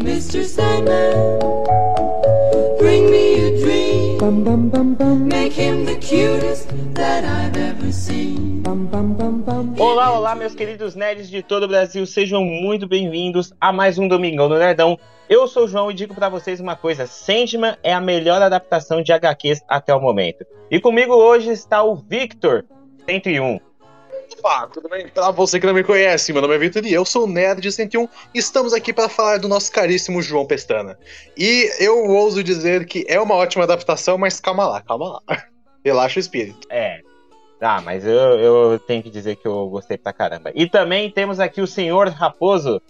Mr. Sandman, bring me a dream. Make him the cutest that I've ever seen. Olá, olá, meus queridos nerds de todo o Brasil, sejam muito bem-vindos a mais um Domingão do Nerdão. Eu sou o João e digo pra vocês uma coisa: Sandman é a melhor adaptação de HQs até o momento. E comigo hoje está o Victor 101. Opa, tudo bem? Pra você que não me conhece, meu nome é Vitor e eu sou o Nerd de 101 e estamos aqui para falar do nosso caríssimo João Pestana. E eu ouso dizer que é uma ótima adaptação, mas calma lá, calma lá. Relaxa o espírito. É. Ah, mas eu, eu tenho que dizer que eu gostei pra caramba. E também temos aqui o senhor Raposo.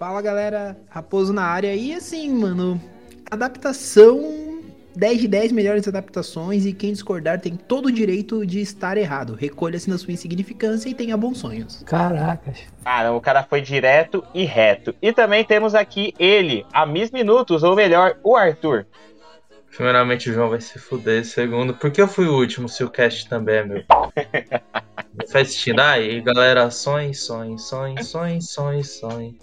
Fala galera, Raposo na área. E assim, mano, adaptação 10 de 10 melhores adaptações e quem discordar tem todo o direito de estar errado. Recolha-se na sua insignificância e tenha bons sonhos. Caracas. Cara, o cara foi direto e reto. E também temos aqui ele, a Miss Minutos, ou melhor, o Arthur. Primeiramente, o João vai se fuder. Segundo, por que eu fui o último se o cast também é meu? Sentido. Aí, galera, sonhe, sonhe, sonhe, sonhe, sonhe, sonhe.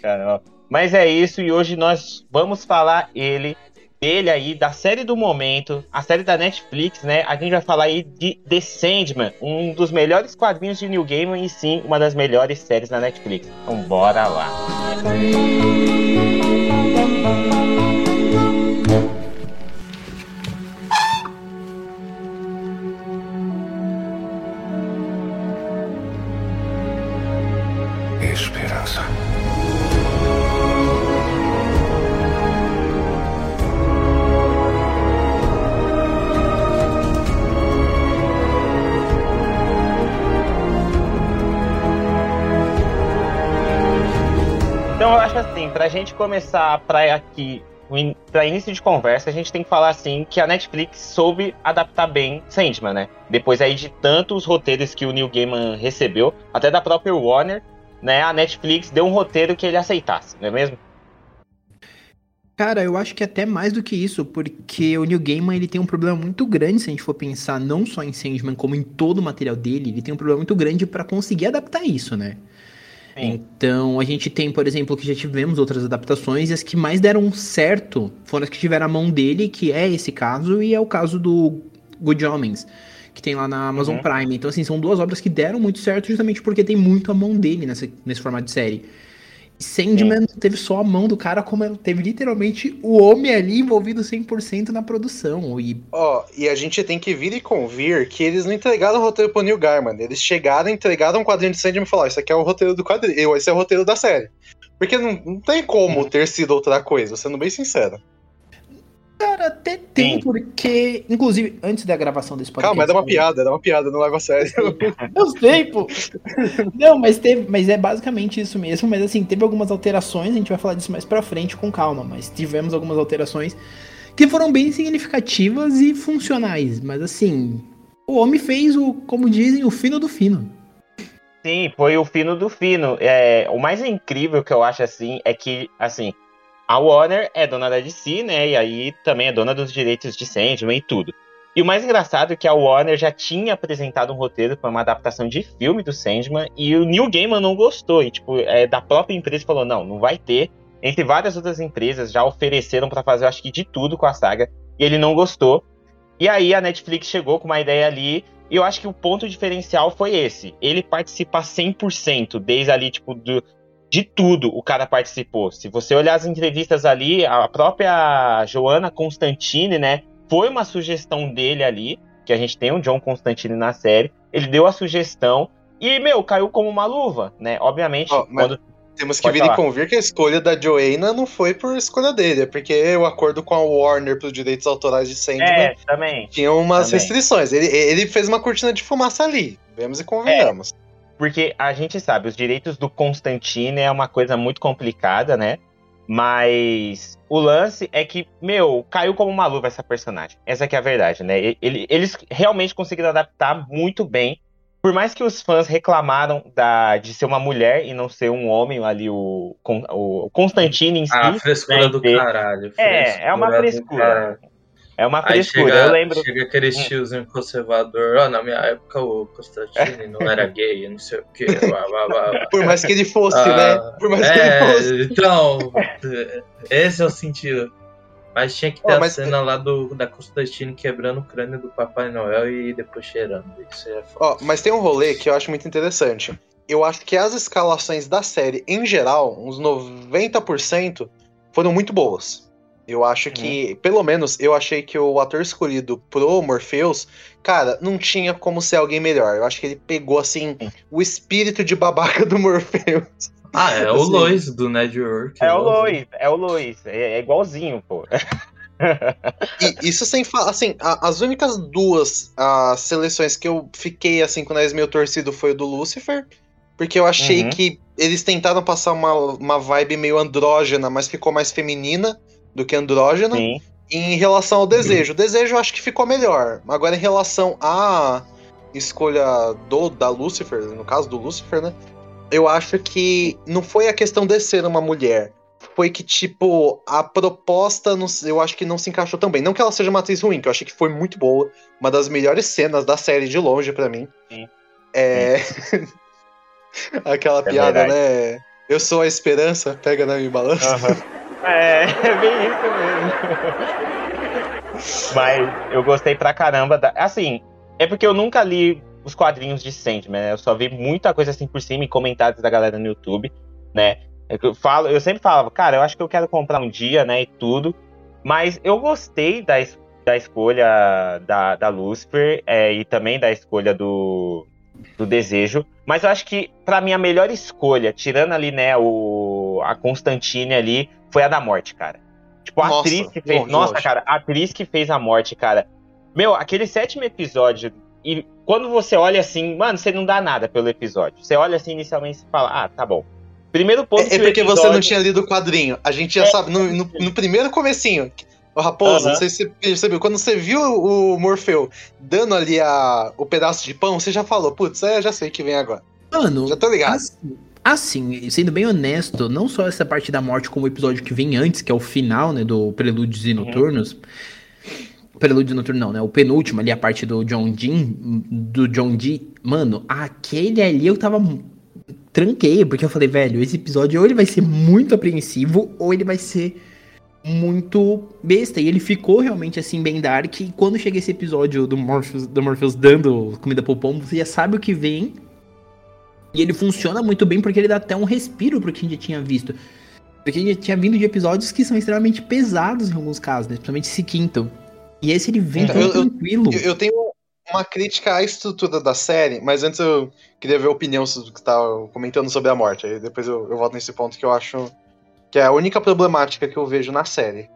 Cara, ó. Mas é isso, e hoje nós vamos falar ele, dele aí, da série do momento, a série da Netflix, né? A gente vai falar aí de The Sandman, um dos melhores quadrinhos de New Gaiman e sim, uma das melhores séries da Netflix. Então bora lá. Esperança. Pra gente começar pra aqui, pra início de conversa, a gente tem que falar assim que a Netflix soube adaptar bem Sandman, né? Depois aí de tantos roteiros que o Neil Gaiman recebeu, até da própria Warner, né? A Netflix deu um roteiro que ele aceitasse, não é mesmo? Cara, eu acho que até mais do que isso, porque o Neil Gaiman ele tem um problema muito grande se a gente for pensar não só em Sandman, como em todo o material dele, ele tem um problema muito grande pra conseguir adaptar isso, né? Sim. Então, a gente tem, por exemplo, que já tivemos outras adaptações e as que mais deram certo foram as que tiveram a mão dele, que é esse caso, e é o caso do Good Homens, que tem lá na Amazon Uhum. Prime. Então, assim, são duas obras que deram muito certo justamente porque tem muito a mão dele nessa, nesse formato de série. Sandman não teve só a mão do cara, como ela teve literalmente o homem ali envolvido 100% na produção. E Ó, e a gente tem que vir e convir que eles não entregaram o roteiro pro Neil Gaiman. Eles chegaram, entregaram um quadrinho de Sandman e falaram: Isso aqui é o roteiro do quadrinho, esse é o roteiro da série. Porque não, não tem como ter sido outra coisa, sendo bem sincero. Cara, até tem, Sim. porque. Inclusive, antes da gravação desse podcast. Calma, era uma piada, era uma piada, não leva a sério. Eu sei, pô. Não, mas teve, mas é basicamente isso mesmo. Mas assim, teve algumas alterações, a gente vai falar disso mais pra frente com calma. Mas tivemos algumas alterações que foram bem significativas e funcionais. Mas assim, o homem fez o, como dizem, o fino do fino. Sim, foi o fino do fino. É, o mais incrível que eu acho assim é que, assim, a Warner é dona da DC, né? E aí também é dona dos direitos de Sandman e tudo. E o mais engraçado é que a Warner já tinha apresentado um roteiro para uma adaptação de filme do Sandman e o Neil Gaiman não gostou. E, tipo, é, da própria empresa falou: não, não vai ter. Entre várias outras empresas já ofereceram para fazer, acho que de tudo com a saga. E ele não gostou. E aí a Netflix chegou com uma ideia ali e eu acho que o ponto diferencial foi esse. Ele participar 100%, desde ali, tipo, do, de tudo o cara participou. Se você olhar as entrevistas ali, a própria Joana Constantine, né? Foi uma sugestão dele ali, que a gente tem o John Constantine na série. Ele deu a sugestão e, meu, caiu como uma luva, né? Obviamente, mas- quando. Temos que vir e convir que a escolha da Joanna não foi por escolha dele, é porque o acordo com a Warner pelos direitos autorais de Sandman É, também. tinha umas também. restrições. Ele, ele fez uma cortina de fumaça ali. Vemos e convenhamos. Porque a gente sabe, os direitos do Constantine é uma coisa muito complicada, né? Mas o lance é que, meu, caiu como uma luva essa personagem. Essa que é a verdade, né? Ele- eles realmente conseguiram adaptar muito bem. Por mais que os fãs reclamaram da, de ser uma mulher e não ser um homem ali, o, o Constantine em si. Ah, frescura né, do ter- caralho. É, é uma frescura. É uma frescura. chega, eu lembro. chega aquele tiozinho conservador, ó, na minha época o Constantine não era gay, não sei o quê. Blá, blá, blá. Por mais que ele fosse, Ah, né? Por mais que ele É, fosse. então, esse é o sentido. Mas tinha que ter a mas- cena lá do, da Constantine quebrando o crânio do Papai Noel e depois cheirando. Isso é foda. Ó, mas tem um rolê que eu acho muito interessante. Eu acho que as escalações da série, em geral, uns 90%, foram muito boas. Eu acho que, pelo menos, eu achei que o ator escolhido pro Morpheus, cara, não tinha como ser alguém melhor. Eu acho que ele pegou, assim, o espírito de babaca do Morpheus. Ah, é o Assim. Lois do Network. É o Lois, é o Lois. É, é igualzinho, pô. E isso sem falar, assim, a- as únicas duas ah, seleções que eu fiquei, assim, com o nariz meio torcido foi o do Lucifer, porque eu achei Uhum. que eles tentaram passar uma, uma vibe meio andrógena, mas ficou mais feminina do que andrógena. Sim. Em relação ao desejo, o desejo eu acho que ficou melhor. Agora, em relação à escolha do da Lucifer, no caso do Lucifer, né? Eu acho que não foi a questão de ser uma mulher. Foi que, tipo, a proposta, não- eu acho que não se encaixou tão bem. Não que ela seja uma atriz ruim, que eu achei que foi muito boa. Uma das melhores cenas da série de longe pra mim. Sim. É. Aquela É piada, verdade. né? Eu sou a esperança, pega na minha balança. Aham. É, é bem isso mesmo. Mas eu gostei pra caramba. Da... Assim, é porque eu nunca li os quadrinhos de Sandman, né? Eu só vi muita coisa assim por cima em comentários da galera no YouTube, né? É Eu, falo, eu sempre falava, cara, eu acho que eu quero comprar um dia, né? E tudo. Mas eu gostei da, es- da escolha da, da Lucifer é, e também da escolha do, do Desejo. Mas eu acho que, pra mim, a melhor escolha, tirando ali, né, o, a Constantine ali, foi a da morte, cara. Tipo, a Nossa, atriz que fez. longe, Nossa, cara, a atriz que fez a morte, cara. Meu, aquele sétimo episódio. E quando você olha assim, mano, você não dá nada pelo episódio. Você olha assim inicialmente e fala, ah, tá bom. Primeiro ponto É, é que o porque você episódio- não tinha lido o quadrinho. A gente já sabe, no, no, no primeiro comecinho. Ô, Raposo, Aham. não sei se você percebeu, quando você viu o Morfeu dando ali a, o pedaço de pão, você já falou, putz, é, já sei que vem agora. Mano, Já tô ligado. Assim, assim, sendo bem honesto, não só essa parte da morte, como o episódio que vem antes, que é o final, né, do Prelúdios e Uhum. Noturnos. Prelúdio Noturno não, né? O penúltimo ali, a parte do John Dean, do John Dee. Mano, aquele ali eu tava. Tranquei, porque eu falei, velho, esse episódio ou ele vai ser muito apreensivo, ou ele vai ser muito besta. E ele ficou realmente assim, bem dark. E quando chega esse episódio do Morpheus, do Morpheus dando comida pro pombo, você já sabe o que vem. E ele funciona muito bem porque ele dá até um respiro pro que a gente já tinha visto. Porque a gente tinha vindo de episódios que são extremamente pesados em alguns casos, né? Principalmente esse quinto. E esse ele vem Então, tão eu- eu- tranquilo. Eu, eu tenho uma crítica à estrutura da série, mas antes eu queria ver a opinião do que tá comentando sobre a morte. Aí depois eu, eu volto nesse ponto que eu acho que é a única problemática que eu vejo na série.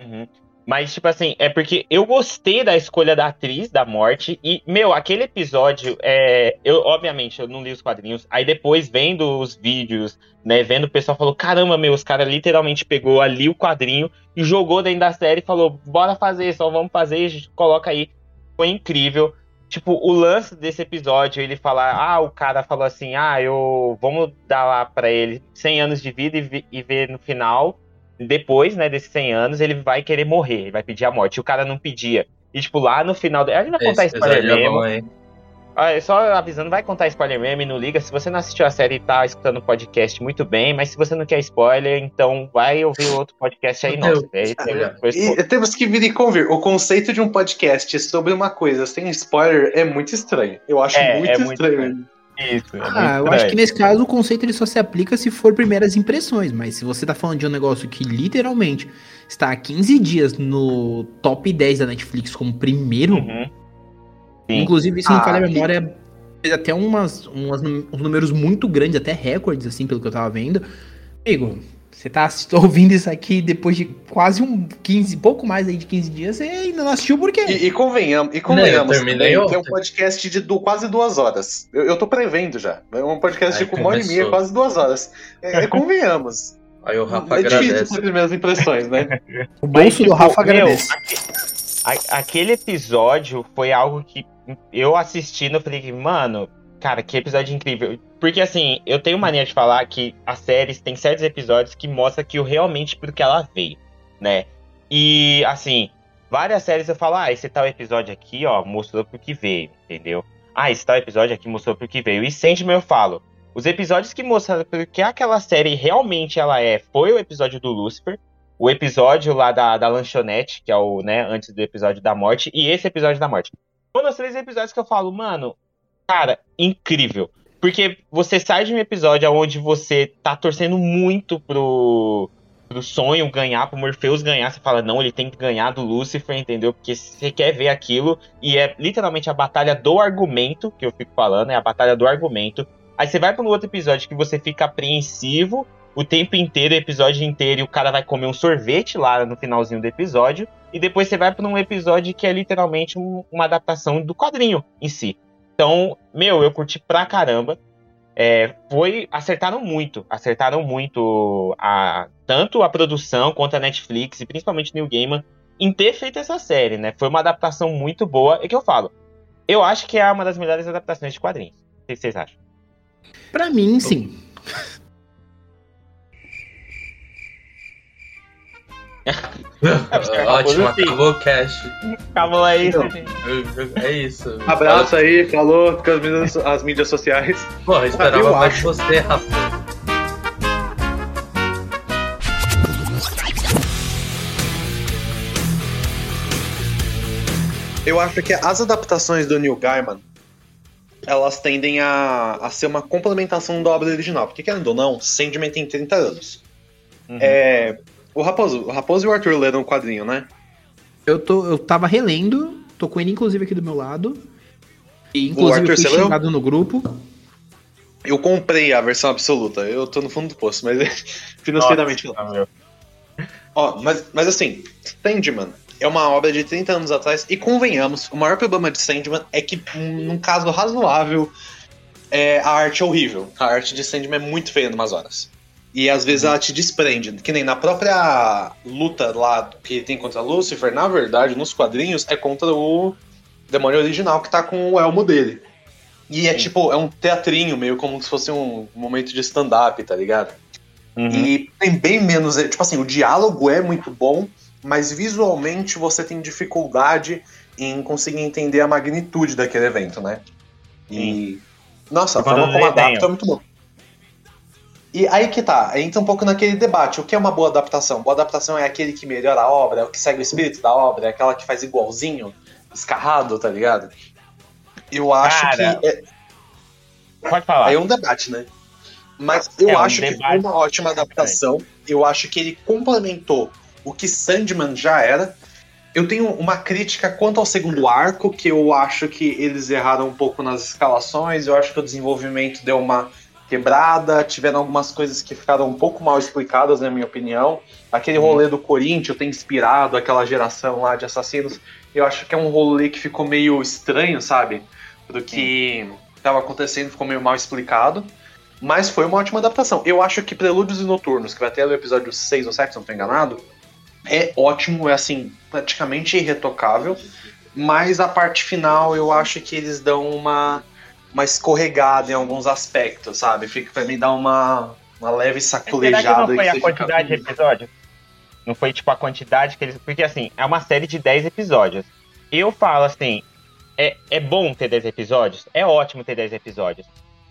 Uhum. Mas, tipo assim, é porque eu gostei da escolha da atriz da morte. E, meu, aquele episódio, é, eu, obviamente, eu não li os quadrinhos. Aí depois, vendo os vídeos, né, vendo o pessoal, falou: caramba, meu, os caras literalmente pegou ali o quadrinho e jogou dentro da série e falou: bora fazer, só vamos fazer, gente coloca aí. Foi incrível. Tipo, o lance desse episódio, ele falar, ah, o cara falou assim, ah, eu vamos dar lá pra ele 100 anos de vida e, e ver no final depois, né, desses 100 anos, ele vai querer morrer, ele vai pedir a morte. E o cara não pedia. E, tipo, lá no final. A gente vai contar Esse spoiler é mesmo. Ah, Só avisando, vai contar spoiler mesmo e não liga. Se você não assistiu a série e tá escutando o podcast, muito bem. Mas se você não quer spoiler, então vai ouvir o outro podcast aí, Meu, nossa. Aí E temos que vir e convir. O conceito de um podcast sobre uma coisa sem spoiler é muito estranho. Eu acho É, muito é muito estranho. Isso, é Ah, eu acho que nesse caso o conceito ele só se aplica se for primeiras impressões, mas se você tá falando de um negócio que literalmente está há 15 dias no top 10 da Netflix como primeiro, Uhum. Inclusive se não Ah, falha a memória, fez até umas, umas uns números muito grandes, até recordes, assim, pelo que eu tava vendo. Amigo, você tá ouvindo isso aqui depois de quase um 15, pouco mais aí de 15 dias, você ainda não assistiu por quê? E, e convenhamos, e eu convenhamos terminei também, ontem. é um podcast de du- quase duas horas. Eu, eu tô prevendo já. É um podcast Aí de uma hora e meia, quase duas horas. É, é, convenhamos. Aí o Rafa é difícil agradece. ter primeiras impressões, né? O Mas, bolso do tipo, Rafa meu, agradece. aque- a- aquele episódio foi algo que eu assistindo, eu falei, que, mano, cara, que episódio incrível. Porque assim, eu tenho mania de falar que as séries tem certos episódios que mostram que o realmente por que ela veio, né? E assim, várias séries eu falo, ah, esse tal episódio aqui, ó, mostrou pro que veio, entendeu? Ah, esse tal episódio aqui mostrou pro que veio. E Sandman eu falo, os episódios que mostraram porque aquela série realmente ela é, foi o episódio do Lucifer, o episódio lá da, da lanchonete, que é o, né, antes do episódio da morte, e esse episódio da morte. Foram os três episódios que eu falo, mano, cara, incrível. Porque você sai de um episódio onde você tá torcendo muito pro, pro sonho ganhar, pro Morpheus ganhar, você fala, não, ele tem que ganhar do Lucifer, entendeu? Porque você quer ver aquilo, e é literalmente a batalha do argumento, que eu fico falando, é a batalha do argumento. Aí você vai para um outro episódio que você fica apreensivo o tempo inteiro, o episódio inteiro, e o cara vai comer um sorvete lá no finalzinho do episódio, e depois você vai para um episódio que é literalmente um, uma adaptação do quadrinho em si. Então, meu, eu curti pra caramba. É, foi acertaram muito, acertaram muito a tanto a produção quanto a Netflix e principalmente New Gaiman em ter feito essa série, né? Foi uma adaptação muito boa. É que eu falo, eu acho que é uma das melhores adaptações de quadrinhos. O que vocês acham? Pra mim, sim. Ótimo, acabou o cast. Acabou aí. Então. É isso. Abraço aí, falou com as mídias, as mídias sociais. Porra, eu esperava eu mais acho. você, Rafa. Eu acho que as adaptações do Neil Gaiman, elas tendem a, a ser uma complementação da obra original. Porque, querendo ou não, Sandman tem 30 anos. Uhum. É, o, Raposo, o Raposo e o Arthur leram o quadrinho, né? Eu, tô, eu tava relendo, tô com ele inclusive aqui do meu lado. E O inclusive Arthur, eu fui você leu? xingado no grupo. Eu comprei a versão absoluta. Eu tô no fundo do poço, mas financeiramente não. Ah, meu. Ó, mas, mas assim, Sandman é uma obra de 30 anos atrás, e convenhamos, o maior problema de Sandman é que, num caso razoável, é, a arte é horrível. A arte de Sandman é muito feia em umas horas. E às vezes ela te desprende. Que nem na própria luta lá que tem contra Lucifer, na verdade, nos quadrinhos, é contra o demônio original que tá com o elmo dele. E é Sim. tipo, é um teatrinho, meio como se fosse um momento de stand-up, tá ligado? Uhum. E tem bem menos. Tipo assim, o diálogo é muito bom, mas visualmente você tem dificuldade em conseguir entender a magnitude daquele evento, né? E. Nossa, a forma como adapta é muito bom. E aí que tá, entra um pouco naquele debate. O que é uma boa adaptação? Boa adaptação é aquele que melhora a obra, é o que segue o espírito da obra, é aquela que faz igualzinho, escarrado, tá ligado? Eu acho Cara, que. É, Pode falar. Aí é um debate, né? Mas eu É um acho que foi uma ótima adaptação. Eu acho que ele complementou o que Sandman já era. Eu tenho uma crítica quanto ao segundo arco, que eu acho que eles erraram um pouco nas escalações. Eu acho que o desenvolvimento deu uma quebrada. Tiveram algumas coisas que ficaram um pouco mal explicadas, na minha opinião. Aquele rolê do Corinthians tem inspirado aquela geração lá de assassinos. Eu acho que é um rolê que ficou meio estranho, sabe? Do que estava acontecendo, ficou meio mal explicado. Mas foi uma ótima adaptação. Eu acho que Prelúdios e Noturnos, que vai ter no episódio 6 ou 7, se não estou enganado, é ótimo, é assim, praticamente irretocável. Mas a parte final eu acho que eles dão uma, uma escorregada em alguns aspectos, sabe? Fica pra mim dar uma, uma leve Será que sacolejada. não foi a você fica- quantidade de episódios? Não foi tipo a quantidade que eles. Porque assim, é uma série de 10 episódios. Eu falo assim, é, é bom ter 10 episódios? É ótimo ter 10 episódios.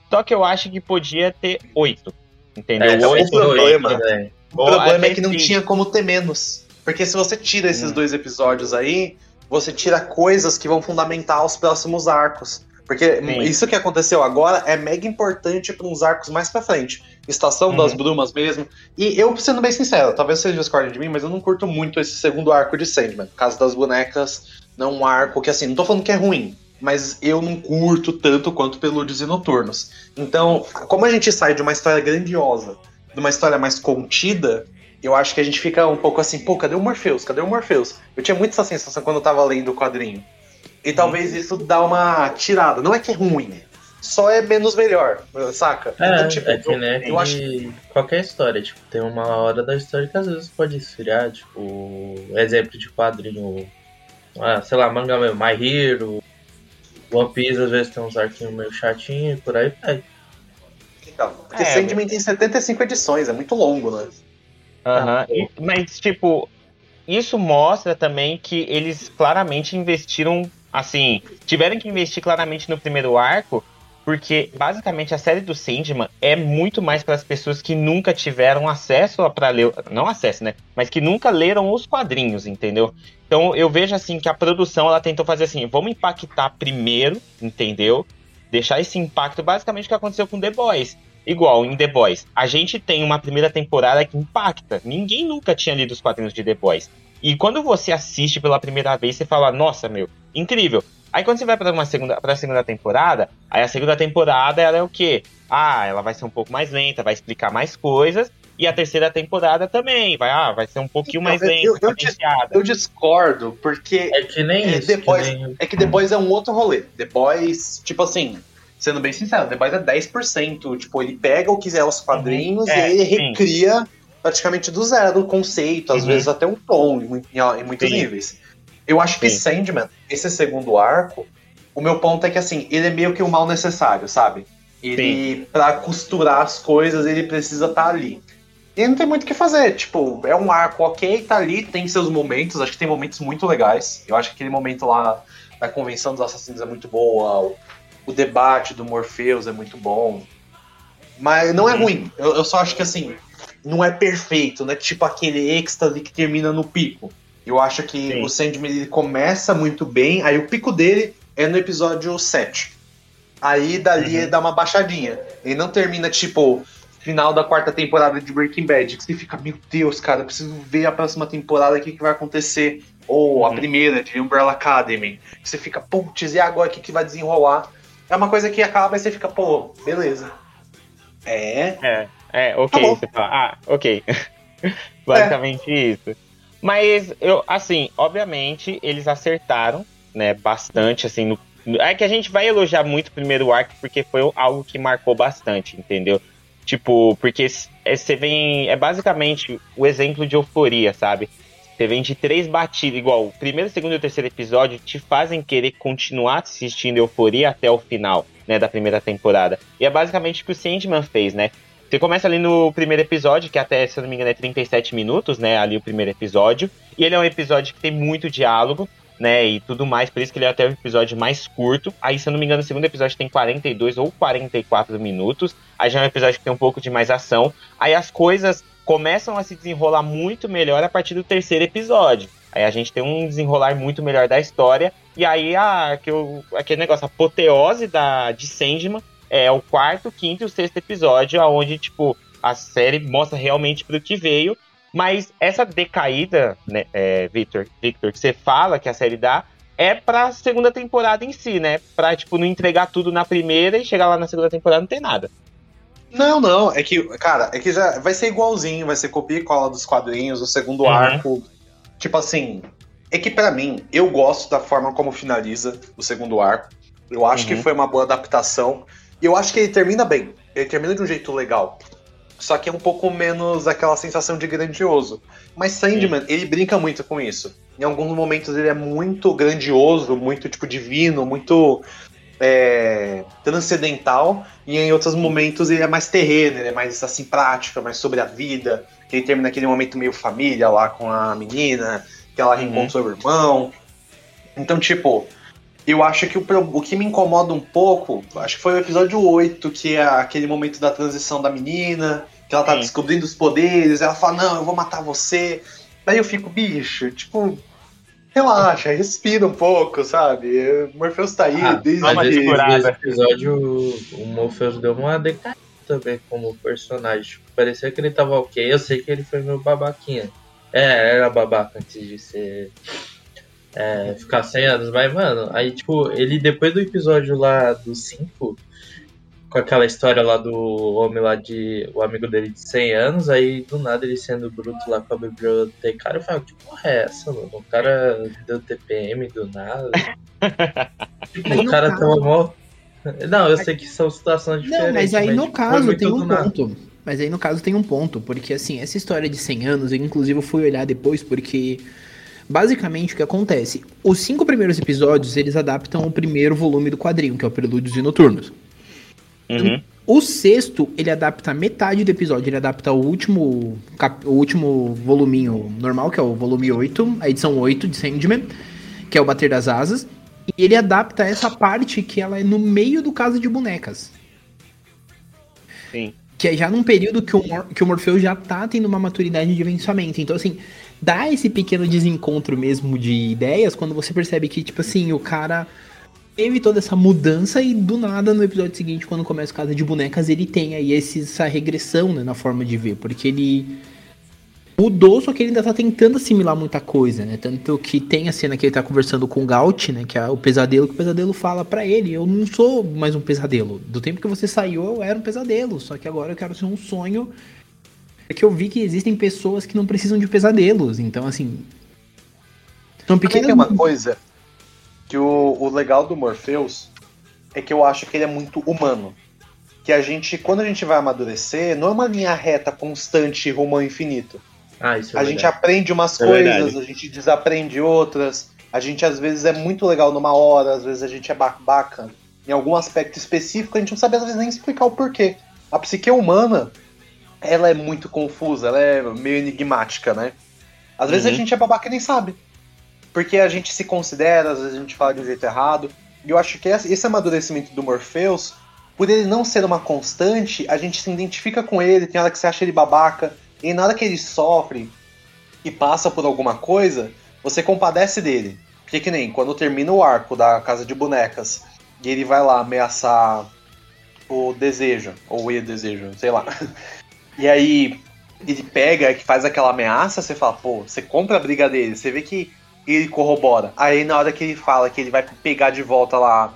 Só que eu acho que podia ter 8. Entendeu? É, o oito, problema- oito, velho. O problema é que não cinco. tinha como ter menos. Porque se você tira esses Hum. dois episódios aí, você tira coisas que vão fundamentar os próximos arcos. Porque Sim. isso que aconteceu agora é mega importante para uns arcos mais pra frente. Estação Uhum. das Brumas mesmo. E eu, sendo bem sincero, talvez vocês discordem de mim, mas eu não curto muito esse segundo arco de Sandman. Casa das Bonecas não é um arco que, assim, não tô falando que é ruim, mas eu não curto tanto quanto Pelúdios e Noturnos. Então, como a gente sai de uma história grandiosa, de uma história mais contida, eu acho que a gente fica um pouco assim, pô, cadê o Morpheus? Cadê o Morpheus? Eu tinha muito essa sensação quando eu tava lendo o quadrinho. E talvez isso dá uma tirada. Não é que é ruim, só é menos melhor, saca? É, Então, tipo, é que eu- nem eu acho qualquer história, tipo, tem uma hora da história que às vezes pode esfriar, tipo, exemplo de quadrinho, ah, sei lá, manga mesmo, My Hero, One Piece às vezes tem uns arquinhos meio chatinhos e por aí vai. Então, porque É, Sandman tem 75 edições, é muito longo, né? Aham. E- Mas, tipo, isso mostra também que eles claramente investiram, assim, tiveram que investir claramente no primeiro arco, porque basicamente a série do Sandman é muito mais para as pessoas que nunca tiveram acesso para ler, não acesso, né? Mas que nunca leram os quadrinhos, entendeu? Então eu vejo assim que a produção ela tentou fazer assim, vamos impactar primeiro, entendeu? Deixar esse impacto basicamente o que aconteceu com The Boys. Igual em The Boys, a gente tem uma primeira temporada que impacta. Ninguém nunca tinha lido os quadrinhos de The Boys. E quando você assiste pela primeira vez, você fala, nossa, meu, incrível. Aí quando você vai para uma segunda, pra segunda temporada, aí a segunda temporada ela é o quê? Ah, ela vai ser um pouco mais lenta, vai explicar mais coisas. E a terceira temporada também, vai, ah, vai ser um pouquinho mais lenta. Eu, eu, eu, discordo, porque. É que nem é, isso. Boys, que nem... É que The Boys é um outro rolê. The Boys, tipo assim, sendo bem sincero, The Boys é 10%. Tipo, ele pega o que é os quadrinhos Uhum. É, e ele sim. recria praticamente do zero o conceito, às Uhum. vezes até um tom em- em muitos Sim. níveis. Eu acho que Sim. Sandman, esse segundo arco, o meu ponto é que assim, ele é meio que o mal necessário, sabe? Ele, pra costurar as coisas, ele precisa estar ali. E não tem muito o que fazer, tipo, é um arco ok, tá ali, tem seus momentos, acho que tem momentos muito legais. Eu acho que aquele momento lá da convenção dos assassinos é muito boa, o, o debate do Morpheus é muito bom. Mas não é ruim, eu, eu só acho que assim, não é perfeito, né? Tipo aquele êxtase que termina no pico. Eu acho que Sim. o Sandman ele começa muito bem, aí o pico dele é no episódio 7. Aí dali Uhum. ele dá uma baixadinha. Ele não termina, tipo, final da quarta temporada de Breaking Bad, que você fica, meu Deus, cara, eu preciso ver a próxima temporada, o que, que vai acontecer. Ou a Uhum. primeira de Umbrella Academy. Que você fica, putz, e agora o que, que vai desenrolar? É uma coisa que acaba e você fica, pô, beleza. É. É, é, ok. Tá você fala, ah, ok. Basicamente isso. Mas eu, assim, obviamente, eles acertaram, né, bastante, assim, no, é que a gente vai elogiar muito o primeiro arco, porque foi algo que marcou bastante, entendeu? Tipo, porque é, você vem. É basicamente o exemplo de euforia, sabe? Você vem de três batidas, igual o primeiro, segundo e o terceiro episódio te fazem querer continuar assistindo Euforia até o final, né, da primeira temporada. E é basicamente o que o Sandman fez, né? Você começa ali no primeiro episódio, que até, se eu não me engano, é 37 minutos, né? Ali o primeiro episódio. E ele é um episódio que tem muito diálogo, né? E tudo mais, por isso que ele é até o episódio mais curto. Aí, se eu não me engano, o segundo episódio tem 42 ou 44 minutos. Aí já é um episódio que tem um pouco de mais ação. Aí as coisas começam a se desenrolar muito melhor a partir do terceiro episódio. Aí a gente tem um desenrolar muito melhor da história. E aí a, que eu- aquele negócio, a apoteose da, de Sandman é o quarto, quinto e o sexto episódio, onde, tipo, a série mostra realmente pro que veio. Mas essa decaída, né, é, Victor, Victor, que você fala que a série dá, é pra segunda temporada em si, né? Pra, tipo, não entregar tudo na primeira e chegar lá na segunda temporada não tem nada. Não, não, é que, cara, é que já vai ser igualzinho, vai ser copia e cola dos quadrinhos, o segundo Uhum. arco. Tipo assim, é que pra mim, eu gosto da forma como finaliza o segundo arco. Eu acho Uhum. que foi uma boa adaptação. E eu acho que ele termina bem. Ele termina de um jeito legal. Só que é um pouco menos aquela sensação de grandioso. Mas Sandman, ele brinca muito com isso. Em alguns momentos ele é muito grandioso, muito tipo divino, muito é, transcendental. E em outros momentos ele é mais terreno, ele é mais assim prático, mais sobre a vida. Que ele termina aquele momento meio família lá com a menina, que ela Uhum. reencontra o irmão. Então, tipo, eu acho que o, o que me incomoda um pouco, acho que foi o episódio 8, que é aquele momento da transição da menina, que ela tá Sim. descobrindo os poderes, ela fala, não, eu vou matar você. Daí eu fico, bicho, tipo, relaxa, respira um pouco, sabe? O Morpheus tá aí Ah, desde uma Mas esse, segurada. esse episódio, o Morpheus deu uma decaída também como personagem. Tipo, parecia que ele tava ok. Eu sei que ele foi meu babaquinha. É, era babaca antes de ser. É, ficar 100 anos. Mas, mano, aí, tipo, ele depois do episódio lá do 5, com aquela história lá do homem lá de. o amigo dele de 100 anos, aí do nada ele sendo bruto lá com a bibliotecária, eu falo, que porra é essa, mano? O cara deu TPM do nada. tipo, Mas o cara tava mó. Não, eu sei que são situações diferentes. Não, mas aí no tipo, caso tem um nada. ponto. Mas aí no caso tem um ponto, porque assim, essa história de 100 anos, eu inclusive fui olhar depois, porque basicamente o que acontece? Os cinco primeiros episódios, eles adaptam o primeiro volume do quadrinho, que é o Prelúdios e Noturnos. Uhum. O sexto, ele adapta metade do episódio, ele adapta o último, cap, o último voluminho normal, que é o volume 8, a edição 8 de Sandman, que é o Bater das Asas, e ele adapta essa parte que ela é no meio do caso de bonecas. Sim. Que é já num período que o, Mor que o Morfeu já tá tendo uma maturidade de vencimento. Então, assim, dá esse pequeno desencontro mesmo de ideias quando você percebe que, tipo assim, o cara teve toda essa mudança e do nada no episódio seguinte, quando começa a Casa de Bonecas, ele tem aí esse, essa regressão né, na forma de ver, porque ele mudou, só que ele ainda tá tentando assimilar muita coisa, né? Tanto que tem a cena que ele tá conversando com o Gaut, né? Que é o pesadelo, que o pesadelo fala para ele, eu não sou mais um pesadelo. Do tempo que você saiu, eu era um pesadelo, só que agora eu quero ser um sonho. É que eu vi que existem pessoas que não precisam de pesadelos, então assim... São pequenas... Tem uma coisa que o, o legal do Morpheus é que eu acho que ele é muito humano. Que a gente, quando a gente vai amadurecer, não é uma linha reta constante rumo ao infinito. Ah, isso é a verdade. gente aprende umas É coisas, verdade. a gente desaprende outras. A gente às vezes é muito legal numa hora, às vezes a gente é babaca em algum aspecto específico, a gente não sabe às vezes nem explicar o porquê. A psique humana, ela é muito confusa, ela é meio enigmática, né? Às vezes a Uhum. gente é babaca e nem sabe. Porque a gente se considera, às vezes a gente fala de um jeito errado. E eu acho que esse esse amadurecimento do Morpheus, por ele não ser uma constante, a gente se identifica com ele, tem hora que você acha ele babaca, e na hora que ele sofre e passa por alguma coisa, você compadece dele. Porque que nem quando termina o arco da Casa de Bonecas e ele vai lá ameaçar o desejo, ou o desejo, sei lá. E aí ele pega, que faz aquela ameaça, você fala, pô, você compra a briga dele, você vê que ele corrobora. Aí na hora que ele fala que ele vai pegar de volta lá,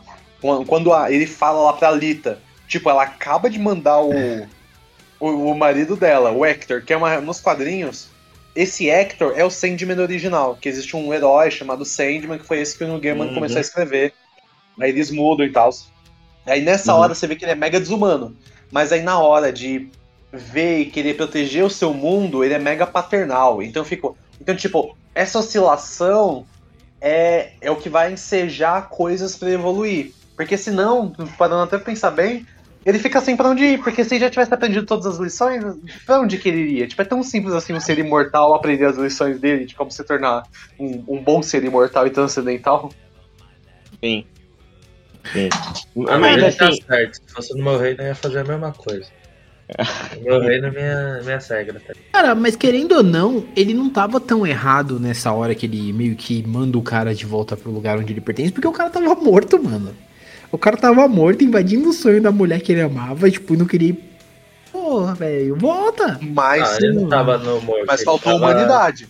quando, a- ele fala lá pra Lita, tipo, ela acaba de mandar o, o, o marido dela, o Hector, que é uma, nos quadrinhos, esse Hector é o Sandman original, que existe um herói chamado Sandman, que foi esse que o Neil Gaiman Uhum. começou a escrever. Aí eles mudam e tal. Aí nessa Uhum. hora você vê que ele é mega desumano. Mas aí na hora de ver e querer proteger o seu mundo, ele é mega paternal. Então ficou. Então, tipo, essa oscilação é, é o que vai ensejar coisas pra evoluir. Porque senão, parando até pensar bem, ele fica sem pra onde ir. Porque se ele já tivesse aprendido todas as lições, pra onde que ele iria? Tipo, é tão simples assim um ser imortal aprender as lições dele, de como se tornar um, um bom ser imortal e transcendental. Sim. Sim. Mas mas ele tá assim, certo. Se fosse no meu reino, eu ia fazer a mesma coisa. Meu reino, minha, minha regra. Tá? Cara, mas querendo ou não, ele não tava tão errado nessa hora que ele meio que manda o cara de volta pro lugar onde ele pertence, porque o cara tava morto, mano. O cara tava morto, invadindo o sonho da mulher que ele amava, e, tipo, não queria. ir. Porra, velho, volta! Mas, Ah, ele não tava no morto. mas faltou tava- humanidade.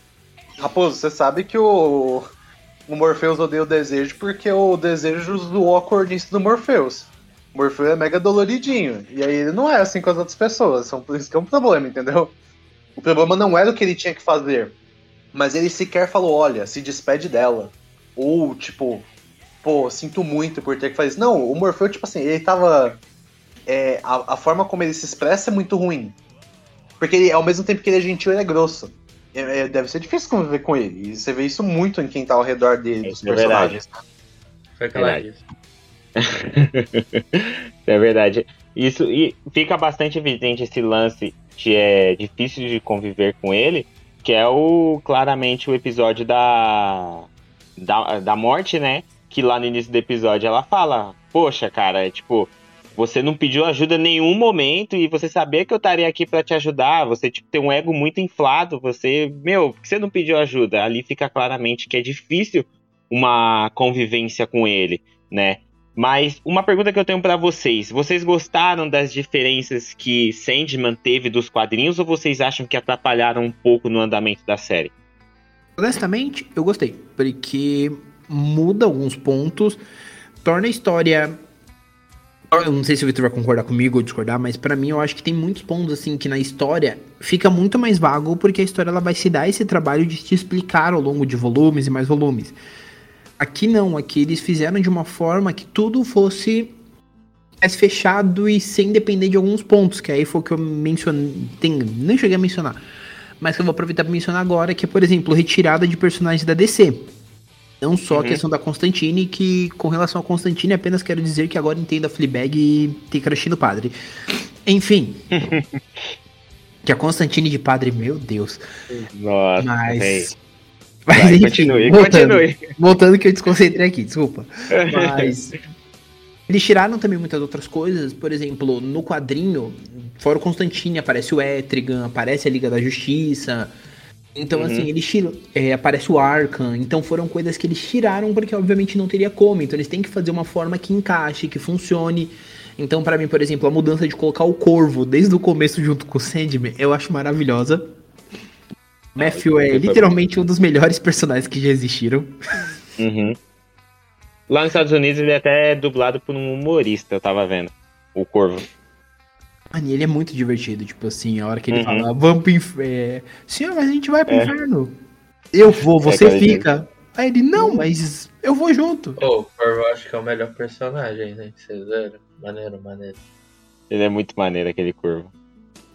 Raposo, você sabe que o, o Morpheus odeia o desejo porque o desejo zoou a cornice do Morpheus. O Morpheus é mega doloridinho. E aí ele não é assim com as outras pessoas. São por isso que é um problema, entendeu? O problema não era o que ele tinha que fazer. Mas ele sequer falou, olha, se despede dela. Ou, tipo, pô, sinto muito por ter que fazer isso. Não, o Morpheus, tipo assim, ele tava. é, a, a forma como ele se expressa é muito ruim. Porque ele, ao mesmo tempo que ele é gentil, ele é grosso. É- é- deve ser difícil conviver com ele. E você vê isso muito em quem tá ao redor dele, dos Isso é verdade. personagens. Foi aquela Verdade. É verdade. Isso e fica bastante evidente esse lance que é difícil de conviver com ele, que é o claramente o episódio da da, da morte, né? Que lá no início do episódio ela fala: "Poxa, cara, é tipo, você não pediu ajuda em nenhum momento e você sabia que eu estaria aqui pra te ajudar. Você tipo tem um ego muito inflado, você, meu, por que você não pediu ajuda?" Ali fica claramente que é difícil uma convivência com ele, né? Mas uma pergunta que eu tenho pra vocês: vocês gostaram das diferenças que Sandman teve dos quadrinhos ou vocês acham que atrapalharam um pouco no andamento da série? Honestamente, eu gostei, porque muda alguns pontos, torna a história. Eu não sei se o Victor vai concordar comigo ou discordar, mas pra mim eu acho que tem muitos pontos assim que na história fica muito mais vago, porque a história ela vai se dar esse trabalho de te explicar ao longo de volumes e mais volumes. Aqui não, aqui eles fizeram de uma forma que tudo fosse mais fechado e sem depender de alguns pontos, que aí foi o que eu mencionei, tem, nem cheguei a mencionar, mas que eu vou aproveitar para mencionar agora, que é, por exemplo, retirada de personagens da DC. Não só a Uhum. questão da Constantine, que com relação a Constantine apenas quero dizer que agora entendo a Fleabag e tem crush no padre. Enfim. que a Constantine de padre, meu Deus. Nossa, Mas. véi. Mas Vai, enfim, continue, voltando, continue. voltando que eu desconcentrei aqui, desculpa. Mas. Eles tiraram também muitas outras coisas, por exemplo, no quadrinho, fora o Constantine, aparece o Etrigan, aparece a Liga da Justiça. Então, Uhum. assim, eles tiram. é, aparece o Arkham. Então foram coisas que eles tiraram porque, obviamente, não teria como. Então eles têm que fazer uma forma que encaixe, que funcione. Então, pra mim, por exemplo, a mudança de colocar o Corvo desde o começo junto com o Sandman, eu acho maravilhosa. Matthew é literalmente um dos melhores personagens que já existiram. Uhum. Lá nos Estados Unidos ele até é dublado por um humorista, eu tava vendo. O Corvo. Mano, ele é muito divertido, tipo assim, a hora que ele Uhum. fala, vamos pro inferno. Senhor, mas a gente vai pro É. inferno. Eu vou, você cara, ele- fica. Aí ele, não, mas eu vou junto. O Corvo acho que é o melhor personagem, né? Vocês viram? Maneiro, maneiro. Ele é muito maneiro, aquele Corvo.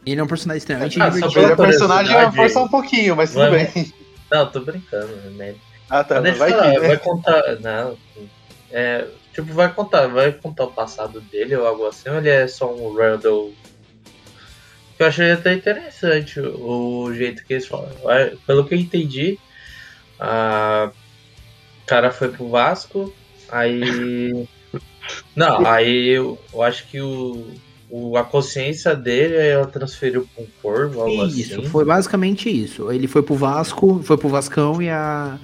Ele é um personagem extremamente Ah, só divertido. pela O personagem vai forçar um pouquinho, mas tudo Vai- bem. Não, tô brincando, né? Ah, tá. Mas Vai eu que, falar, né? vai contar. Não. É, tipo, vai contar, vai contar o passado dele ou algo assim, ou ele é só um Randall? Eu achei até interessante o, o jeito que eles falam. Vai- Pelo que eu entendi, a o cara foi pro Vasco, aí. Não, aí eu, eu acho que o, o, a consciência dele ela transferiu pra um corvo, algo Isso, assim. foi basicamente isso. Ele foi pro Vasco, foi pro Vascão e a.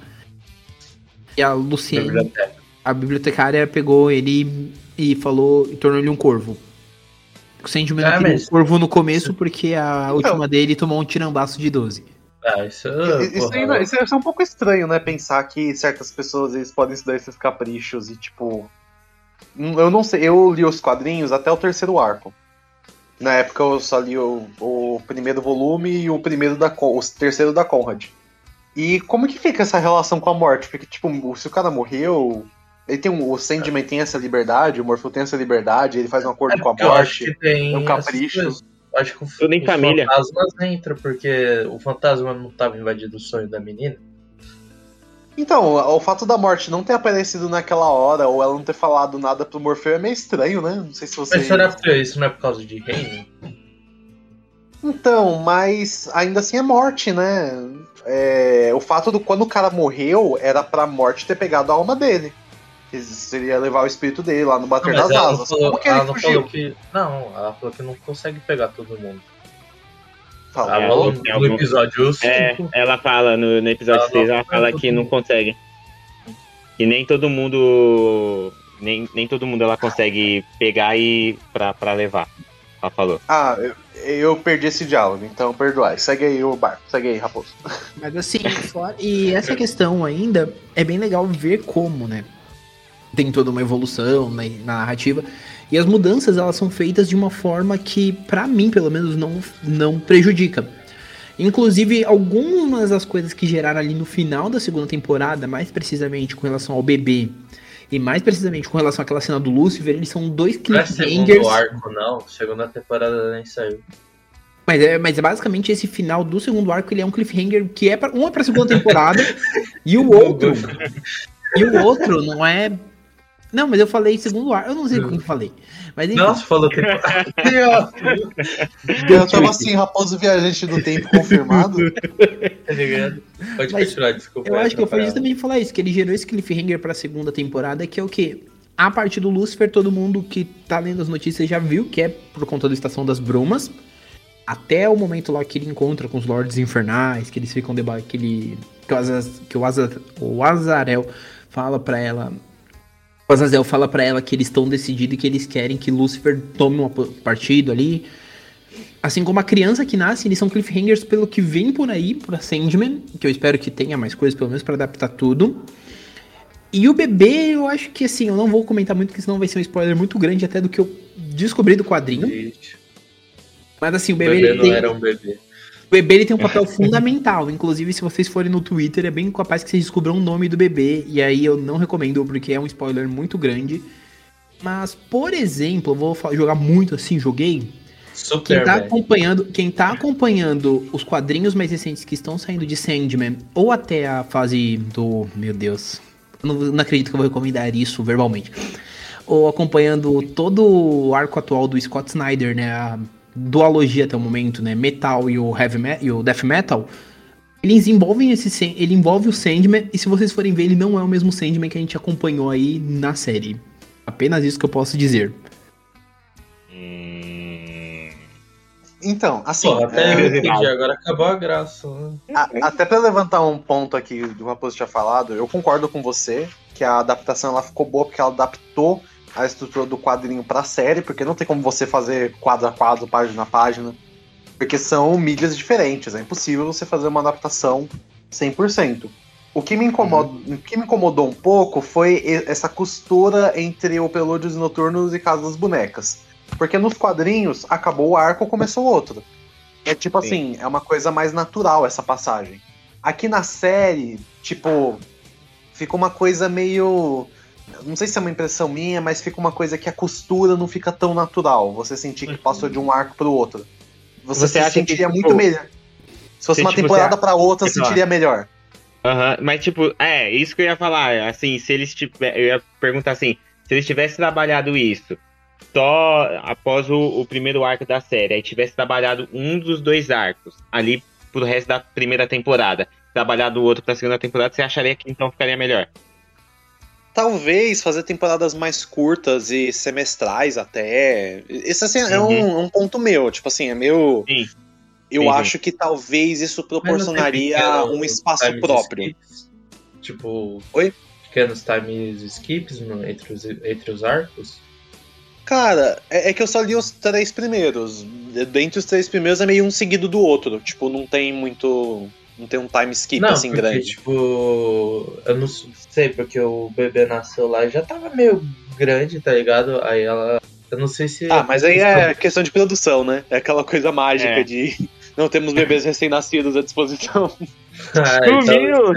E a Luciene, Biblioteca. a bibliotecária, pegou ele e falou e tornou ele um corvo. O Sandman Ah, não queria mas- um corvo no começo porque a Então- última dele tomou um tirambaço de 12. Ah, isso, Isso, aí não- isso é um pouco estranho, né? Pensar que certas pessoas eles podem se dar esses caprichos e, tipo. Hum, Eu não sei, eu li os quadrinhos até o terceiro arco. Na época eu só li o, o primeiro volume e o primeiro da Con- o terceiro da Conrad. E como que fica essa relação com a morte? Porque, tipo, se o cara morreu. Ele tem um, o Sandman tem essa liberdade, o Morpho tem essa liberdade, ele faz um acordo com a É, Eu acho morte. que tem é um capricho. coisas. Acho que o, Tudo em os família. fantasmas entram, porque o fantasma não tava invadindo o sonho da menina. Então, o fato da morte não ter aparecido naquela hora, ou ela não ter falado nada pro Morfeu é meio estranho, né? Não sei se você. Mas será que isso não é por causa de reino? Então, mas ainda assim é morte, né? É, o fato do quando o cara morreu era pra morte ter pegado a alma dele. Que Seria levar o espírito dele lá no bater Não, das não asas. falou, Como que ela ele não fugiu? falou que. Não, ela falou que não consegue pegar todo mundo. Falou. Ela É, falou tem no algum- episódio É, 5. ela fala no, no episódio Ela 6, não ela fala que não consegue. Que nem todo mundo. Nem, nem todo mundo ela consegue pegar e pra, pra levar. Ela falou. Ah, eu, eu perdi esse diálogo, então perdoai. Segue aí o barco, segue aí, Raposo. Mas assim, fora- e essa questão ainda é bem legal ver como, né? Tem toda uma evolução na, na narrativa. E as mudanças, elas são feitas de uma forma que, pra mim, pelo menos, não, não prejudica. Inclusive, algumas das coisas que geraram ali no final da segunda temporada, mais precisamente com relação ao bebê, e mais precisamente com relação àquela cena do Lucifer, eles são dois Não é cliffhangers. arco, não. Segunda temporada nem saiu. Mas é, mas é basicamente esse final do segundo arco, ele é um cliffhanger que é pra, um é pra segunda temporada e o outro. E o outro não é. Não, mas eu falei segundo arco. Eu não sei o que eu falei. Mas enfim, Nossa, falou temporada. Eu tava assim, Raposo Viajante do Tempo confirmado. tá ligado? Pode Mas continuar, desculpa. eu acho que eu fui atrapalhar. justamente falar isso, que ele gerou esse cliffhanger pra segunda temporada, que é o quê? A parte do Lucifer, todo mundo que tá lendo as notícias já viu que é por conta da Estação das Brumas. Até o momento lá que ele encontra com os Lordes Infernais, que eles ficam debatendo, que ele. Que o, Azaz, que o, Azaz, o Azarel fala pra ela. O Azazel fala pra ela que eles estão decididos e que eles querem que Lucifer tome um partido ali. Assim como a criança que nasce, eles são cliffhangers pelo que vem por aí, pra Sandman, que eu espero que tenha mais coisas, pelo menos, pra adaptar tudo. E o bebê, eu acho que assim, eu não vou comentar muito, porque senão vai ser um spoiler muito grande até do que eu descobri do quadrinho. Gente, Mas assim, o O bebê, bebê ele não tem, era um bebê. O bebê ele tem um papel fundamental. Inclusive, se vocês forem no Twitter, é bem capaz que vocês descubram o nome do bebê. E aí eu não recomendo, porque é um spoiler muito grande. Mas, por exemplo, eu vou jogar muito assim, joguei. Quem tá acompanhando, quem tá acompanhando os quadrinhos mais recentes que estão saindo de Sandman, ou até a fase do. Meu Deus. não, não acredito que eu vou recomendar isso verbalmente. Ou acompanhando todo o arco atual do Scott Snyder, né? A dualogia até o momento, né? Metal e o heavy metal, e o death metal. Eles envolvem esse ele envolve o Sandman e se vocês forem ver, ele não é o mesmo Sandman que a gente acompanhou aí na série. Apenas isso que eu posso dizer. Hum... Então, assim. Pô, até é, eu entendi, agora acabou a graça. Né? a- até pra levantar um ponto aqui do Raposo tinha falado, eu concordo com você que a adaptação ela ficou boa porque ela adaptou a estrutura do quadrinho pra série, porque não tem como você fazer quadro a quadro, página a página, porque são mídias diferentes, é impossível você fazer uma adaptação 100%. O que me, incomoda, o que me incomodou um pouco foi essa costura entre o Pelúdios Noturnos e Casa das Bonecas. Porque nos quadrinhos acabou o arco, começou outro. É tipo Sim. assim, é uma coisa mais natural essa passagem. Aqui na série, tipo, fica uma coisa meio. Não sei se é uma impressão minha, mas fica uma coisa que a costura não fica tão natural. Você sentir que passou de um arco pro outro. Você, Você se acha que, sentiria tipo, muito melhor. Se fosse se, uma tipo, temporada pra outra, sentiria melhor. Aham, mas tipo, é, isso que eu ia falar, assim, se eles tiver, eu ia perguntar assim, se eles tivessem trabalhado isso só após o, o primeiro arco da série, aí tivesse trabalhado um dos dois arcos ali pro resto da primeira temporada, trabalhado o outro pra segunda temporada, você acharia que então ficaria melhor? Talvez fazer temporadas mais curtas e semestrais até. Esse assim, é, Uhum. um, é um ponto meu. Tipo assim, é meu. Sim. Eu Sim, sim. acho que talvez isso proporcionaria um espaço próprio. skips? Tipo. Oi? Pequenos times skips no- entre, os, entre os arcos? Cara, é, é que eu só li os três primeiros. Dentre os três primeiros é meio um seguido do outro. Tipo, não tem muito. Não tem um time skip não, assim porque, grande. tipo. Eu não sei, porque o bebê nasceu lá e já tava meio grande, tá ligado? Aí ela. Eu não sei se. Ah, mas aí é questão de produção, né? É aquela coisa mágica É. de. Não temos bebês recém-nascidos à disposição. Ah, então- Sumiu!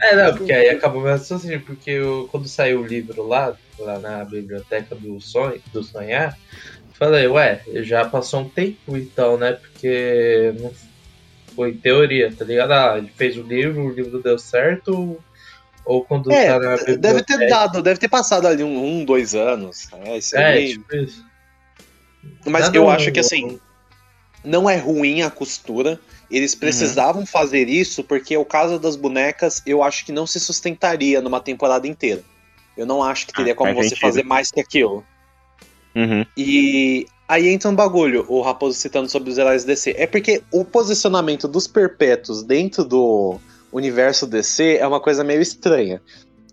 É, não, porque aí acabou meu raciocínio, porque eu, quando saiu o livro lá, lá na biblioteca do sonho, do sonhar, falei, ué, já passou um tempo então, né? Porque não foi teoria, tá ligado? Ah, ele fez o livro, o livro deu certo, ou quando É, tá na deve ter dado, deve ter passado ali um, um dois anos. É, isso É, aí. tipo isso. Mas Nada eu um- acho que assim, não é ruim a costura. Eles Uhum. precisavam fazer isso porque o caso das bonecas eu acho que não se sustentaria numa temporada inteira. Eu não acho que teria Ah, como você sentido. fazer mais que aquilo. Uhum. E aí entra um bagulho, o Raposo citando sobre os heróis DC. É porque o posicionamento dos perpétuos dentro do universo DC é uma coisa meio estranha.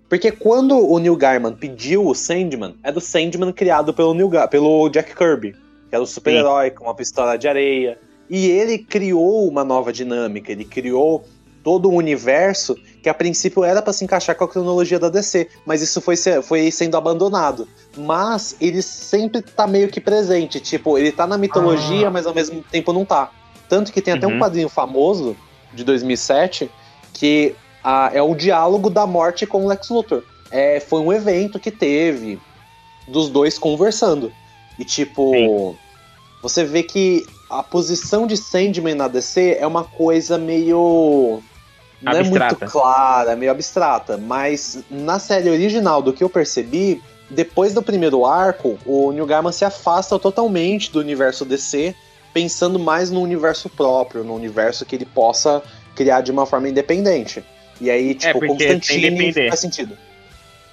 Porque quando o Neil Gaiman pediu o Sandman, é do Sandman criado pelo, Neil Ga- pelo Jack Kirby, que era o super-herói com uma pistola de areia. E ele criou uma nova dinâmica, ele criou todo um universo que a princípio era pra se encaixar com a cronologia da DC, mas isso foi, foi sendo abandonado. Mas ele sempre tá meio que presente, tipo, ele tá na mitologia, Ah. mas ao mesmo tempo não tá. Tanto que tem até um Uhum. quadrinho famoso de 2007 que ah, é o diálogo da morte com o Lex Luthor. É, foi um evento que teve dos dois conversando. E tipo, Sim. você vê que a posição de Sandman na DC é uma coisa meio. Não é Abstrata. muito clara, é meio abstrata. Mas na série original, do que eu percebi, depois do primeiro arco, o Neil Gaiman se afasta totalmente do universo DC, pensando mais no universo próprio, no universo que ele possa criar de uma forma independente. E aí, tipo, porque sem Constantine faz sentido.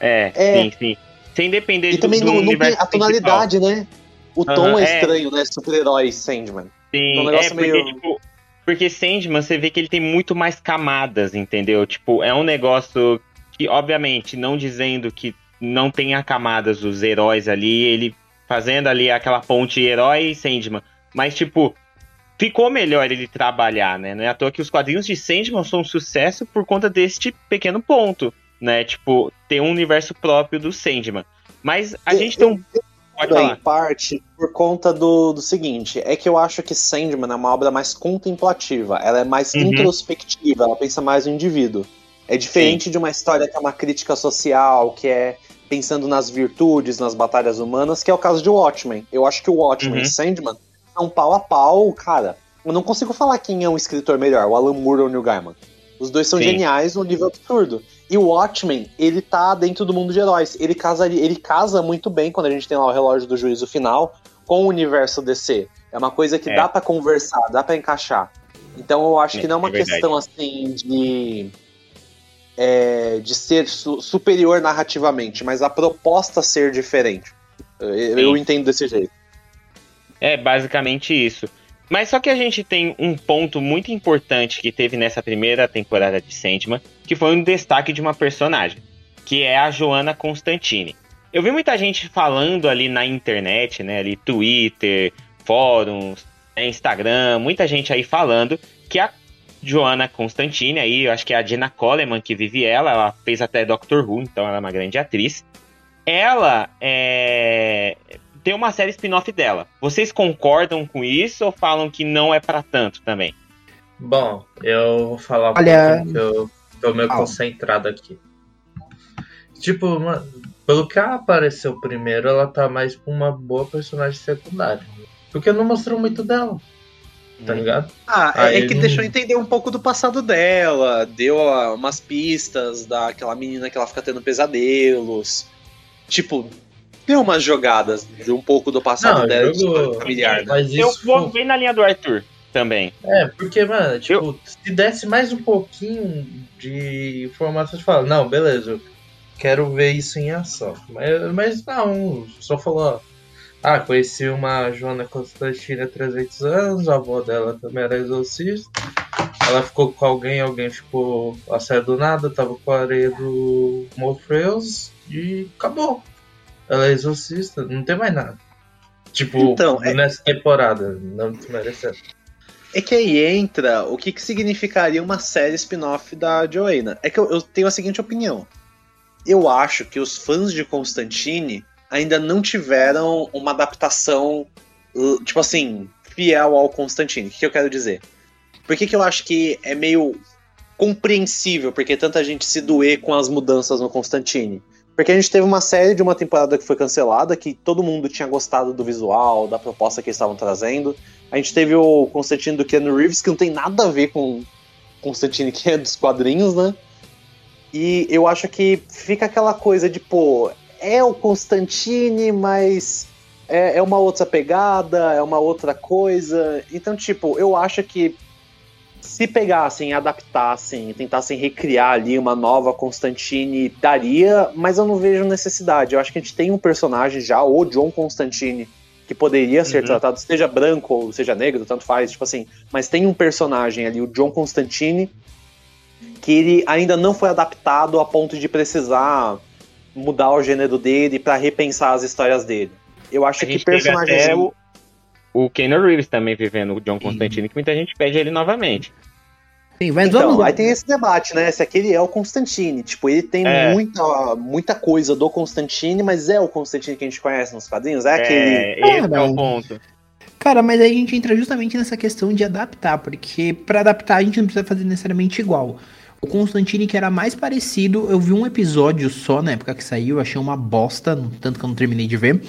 É, É. sim, sim. Sem depender E também do não, não tem a tonalidade, né? O tom Aham, é é. estranho, né? Super-herói Sandman. Sim, Um é negócio porque, meio- tipo, porque Sandman, você vê que ele tem muito mais camadas, entendeu? Tipo, é um negócio que, obviamente, não dizendo que não tenha camadas os heróis ali, ele fazendo ali aquela ponte herói e Sandman. Mas, tipo, ficou melhor ele trabalhar, né? Não é à toa que os quadrinhos de Sandman são um sucesso por conta deste pequeno ponto, né? Tipo, ter um universo próprio do Sandman. Mas a Eu- gente tem um. Pode Em parte por conta do, do seguinte, é que eu acho que Sandman é uma obra mais contemplativa, ela é mais Uhum. introspectiva, ela pensa mais no indivíduo. É diferente de uma história que é uma crítica social, que é pensando nas virtudes, nas batalhas humanas, que é o caso de Watchmen. Eu acho que o Watchmen Uhum. e Sandman são pau a pau, cara. Eu não consigo falar quem é um escritor melhor, o Alan Moore ou o Neil Gaiman. Os dois são Sim. geniais num nível absurdo. E o Watchmen, ele tá dentro do mundo de heróis. Ele casa, ele casa muito bem quando a gente tem lá o relógio do juízo final com o universo DC. É uma coisa que É. dá pra conversar, dá pra encaixar. Então eu acho que É, não é uma é questão assim de é, de ser su- superior narrativamente, mas a proposta ser diferente. Eu, eu entendo desse jeito. É basicamente isso. Mas só que a gente tem um ponto muito importante que teve nessa primeira temporada de Sandman, que foi um destaque de uma personagem, que é a Joana Constantine. Eu vi muita gente falando ali na internet, né, ali Twitter, fóruns, né, Instagram, muita gente aí falando que a Joana Constantine, aí eu acho que é a Jenna Coleman que vive ela, ela fez até Doctor Who, então ela é uma grande atriz. Ela é tem uma série spin-off dela. Vocês concordam com isso ou falam que não é pra tanto também? Bom, eu vou falar um Olha- pouquinho que eu tô meio Ah. concentrado aqui. Tipo, mano, pelo que ela apareceu primeiro, ela tá mais pra uma boa personagem secundária. Porque não mostrou muito dela, tá ligado? Ah, Ah, é, é ele que não- deixou entender um pouco do passado dela, deu umas pistas daquela menina que ela fica tendo pesadelos. Tipo, deu umas jogadas de um pouco do passado Não, dela, história familiar. né? Mas Eu isso vou bem na linha do Arthur também. É, porque, mano, tipo, se desse mais um pouquinho de informação, você fala, não, beleza, eu quero ver isso em ação. Mas, mas não, só falou, ó, ah, conheci uma Joana Constantina há 300 anos, a avó dela também era exorcista. Ela ficou com alguém, alguém ficou a sair do nada, tava com a areia do Morpheus e acabou. Ela é exorcista, não tem mais nada. Tipo, Então, é- nessa temporada, não desmerecendo. É que aí entra o que, que significaria uma série spin-off da Joanna. É que eu, eu tenho a seguinte opinião. Eu acho que os fãs de Constantine ainda não tiveram uma adaptação, uh, tipo assim, fiel ao Constantine. O que, que eu quero dizer? Por que, que eu acho que é meio compreensível porque tanta gente se doer com as mudanças no Constantine? Porque a gente teve uma série de uma temporada que foi cancelada, que todo mundo tinha gostado do visual, da proposta que eles estavam trazendo. A gente teve o Constantine do Keanu Reeves, que não tem nada a ver com Constantine que é dos quadrinhos, né? E eu acho que fica aquela coisa de, pô, é o Constantine, mas é, é uma outra pegada, é uma outra coisa. Então, tipo, eu acho que se pegassem, adaptassem, tentassem recriar ali uma nova Constantine, daria, mas eu não vejo necessidade. Eu acho que a gente tem um personagem já, o John Constantine, que poderia ser Uhum. tratado, seja branco ou seja negro, tanto faz, tipo assim, mas tem um personagem ali, o John Constantine, que ele ainda não foi adaptado a ponto de precisar mudar o gênero dele pra repensar as histórias dele. Eu acho que personagens. até o, o Keanu Reeves também vivendo o John Constantine, que muita gente pede ele novamente. Sim, mas vamos Então, lá. aí tem esse debate, né? Se aquele é o Constantine. Tipo, ele tem É. muita, muita coisa do Constantine, mas é o Constantine que a gente conhece nos quadrinhos? É aquele. É, esse é não. o ponto. Cara, mas aí a gente entra justamente nessa questão de adaptar, porque pra adaptar a gente não precisa fazer necessariamente igual. O Constantine, que era mais parecido, eu vi um episódio só na época que saiu, achei uma bosta, tanto que eu não terminei de ver.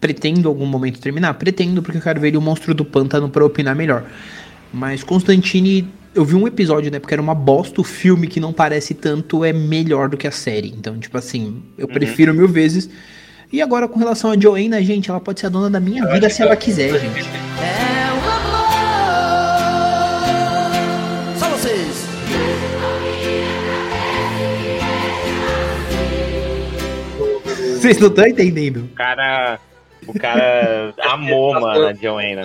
Pretendo algum momento terminar? Pretendo, porque eu quero ver ele o Monstro do Pântano pra opinar melhor. Mas Constantine, eu vi um episódio, né? Porque era uma bosta. O filme que não parece tanto é melhor do que a série. Então, tipo assim, eu prefiro mil vezes. E agora, com relação a Joanna, gente, ela pode ser a dona da minha vida se ela quiser, gente. É o amor. Só vocês. Vocês não estão entendendo. Cara. O cara amou, mano, a Joanna.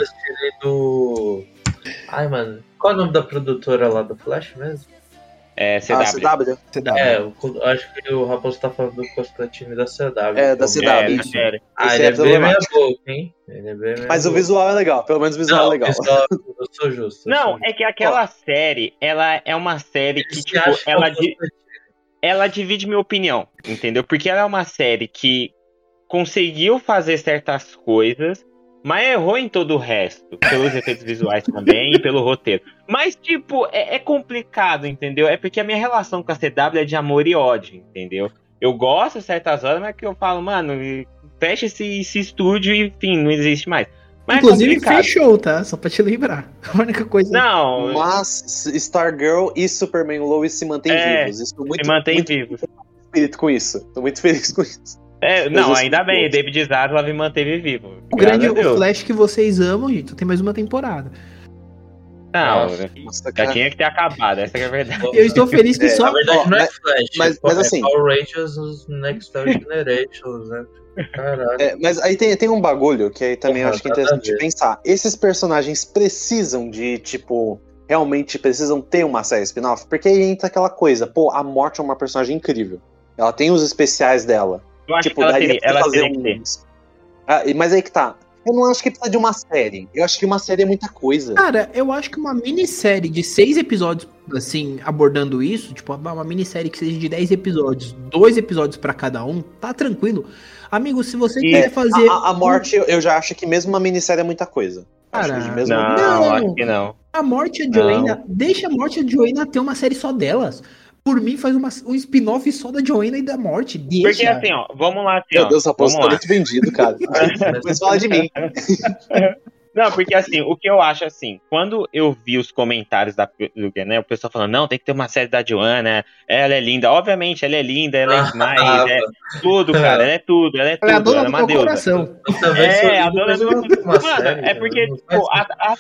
Do. Ai, mano. Qual é o nome da produtora lá do Flash mesmo? É, CW. Ah, CW? Dá. É, o- acho que o Raposo tá falando do Constantine da CW. É, da CW. É, isso. série. Ah, Esse ele é é bem meia boca, hein? Ele é bem meia Mas o boca. visual é legal, pelo menos o visual Não, é legal. visual, eu sou justo. eu Não, sou justo. é que aquela série, ela é uma série que, Você tipo, é ela, di- ela divide minha opinião, entendeu? Porque ela é uma série que conseguiu fazer certas coisas, mas errou em todo o resto. Pelos efeitos visuais também e pelo roteiro. Mas, tipo, é, é complicado, entendeu? É porque a minha relação com a CW é de amor e ódio, entendeu? Eu gosto certas horas, mas que eu falo, mano, fecha esse, esse estúdio e, enfim, não existe mais. Mas é Inclusive complicado. fechou, tá? Só pra te lembrar. A única coisa. Não, Mas Stargirl e Superman Lois se mantêm É, vivos. Estou muito, se mantém muito vivo. feliz com isso. Tô muito feliz com isso. É, não, ainda bem, que- David Zaslav manteve vivo. O grande o. Flash que vocês amam, gente, só tem mais uma temporada. Não, Nossa. Já cara. tinha que ter acabado, essa que é a verdade. Eu estou feliz que É, só. Na verdade, Ó, não é mas- Flash, mas- pô, mas é assim- Power Rangers os Next Generations, né? Caralho. É, mas aí tem, tem um bagulho que aí também eu acho que é interessante pensar. Esses personagens precisam de, tipo, realmente precisam ter uma série spin-off? Porque aí entra aquela coisa, pô, a Morte é uma personagem incrível. Ela tem os especiais dela. Eu acho tipo, que ela daria teria, ela fazer teria que ter. Ah, e- mas aí que tá. Eu não acho que precisa de uma série. Eu acho que uma série é muita coisa. Cara, eu acho que uma minissérie de seis episódios, assim, abordando isso, tipo, uma minissérie que seja de 10 episódios, dois episódios pra cada um, tá tranquilo. Amigo, se você E- quiser fazer. A, a- Morte, eu- já acho que mesmo uma minissérie é muita coisa. Acho Cara, que mesmo Não, Não. acho que não. A morte de Joanna, deixa a morte de Joanna ter uma série só delas. Por mim, faz uma- um spin-off só da Joanna e da morte. Deixa. Porque assim, ó, vamos lá, assim, Meu ó, Deus, Raposo, vamos tá muito vendido, cara. Mas fala de mim. Não, porque assim, o que eu acho assim, quando eu vi os comentários da né, o pessoal falando, não, tem que ter uma série da Joanna, ela é linda. Obviamente, ela é linda, ela é demais, Ah, é tudo, cara, ela é tudo, ela é tudo, Ela é a dona ela é uma meu deusa. coração. Também É, a dona do Mano, série, é porque, tipo, a, a-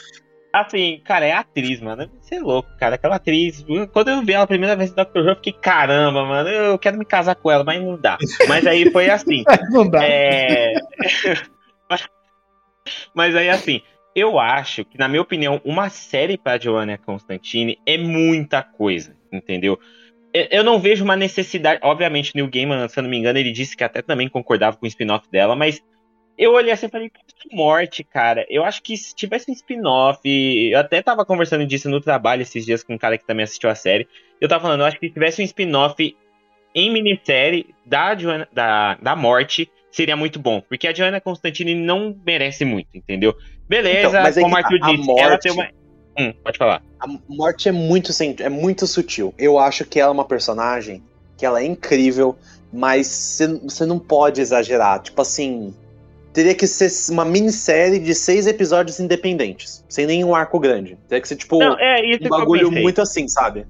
assim, cara, é atriz, mano. Você é louco, cara. Aquela atriz. Quando eu vi ela a primeira vez no Dr. Who, eu fiquei, caramba, mano, eu quero me casar com ela, mas não dá. Mas aí foi assim. Não dá. É... Mas aí, assim, eu acho que, na minha opinião, uma série pra Joanna Constantine é muita coisa, entendeu? Eu- Eu não vejo uma necessidade. Obviamente, Neil Gaiman, se eu não me engano, ele disse que até também concordava com o spin-off dela, mas eu olhei assim e falei, que morte, cara. Eu acho que se tivesse um spin-off. Eu até tava conversando disso no trabalho esses dias com um cara que também assistiu a série. Eu tava falando, eu acho que se tivesse um spin-off em minissérie da, Joanna, da, da morte, seria muito bom. Porque a Joanna Constantine não merece muito, entendeu? Beleza, Então, mas aí como o Arthur a disse, ela morte- tem uma. Hum, pode falar. A morte é muito, é muito sutil. Eu acho que ela é uma personagem que ela é incrível, mas você não pode exagerar. Tipo assim, teria que ser uma minissérie de seis episódios independentes, sem nenhum arco grande. Teria que ser tipo Não, é um bagulho muito assim, sabe?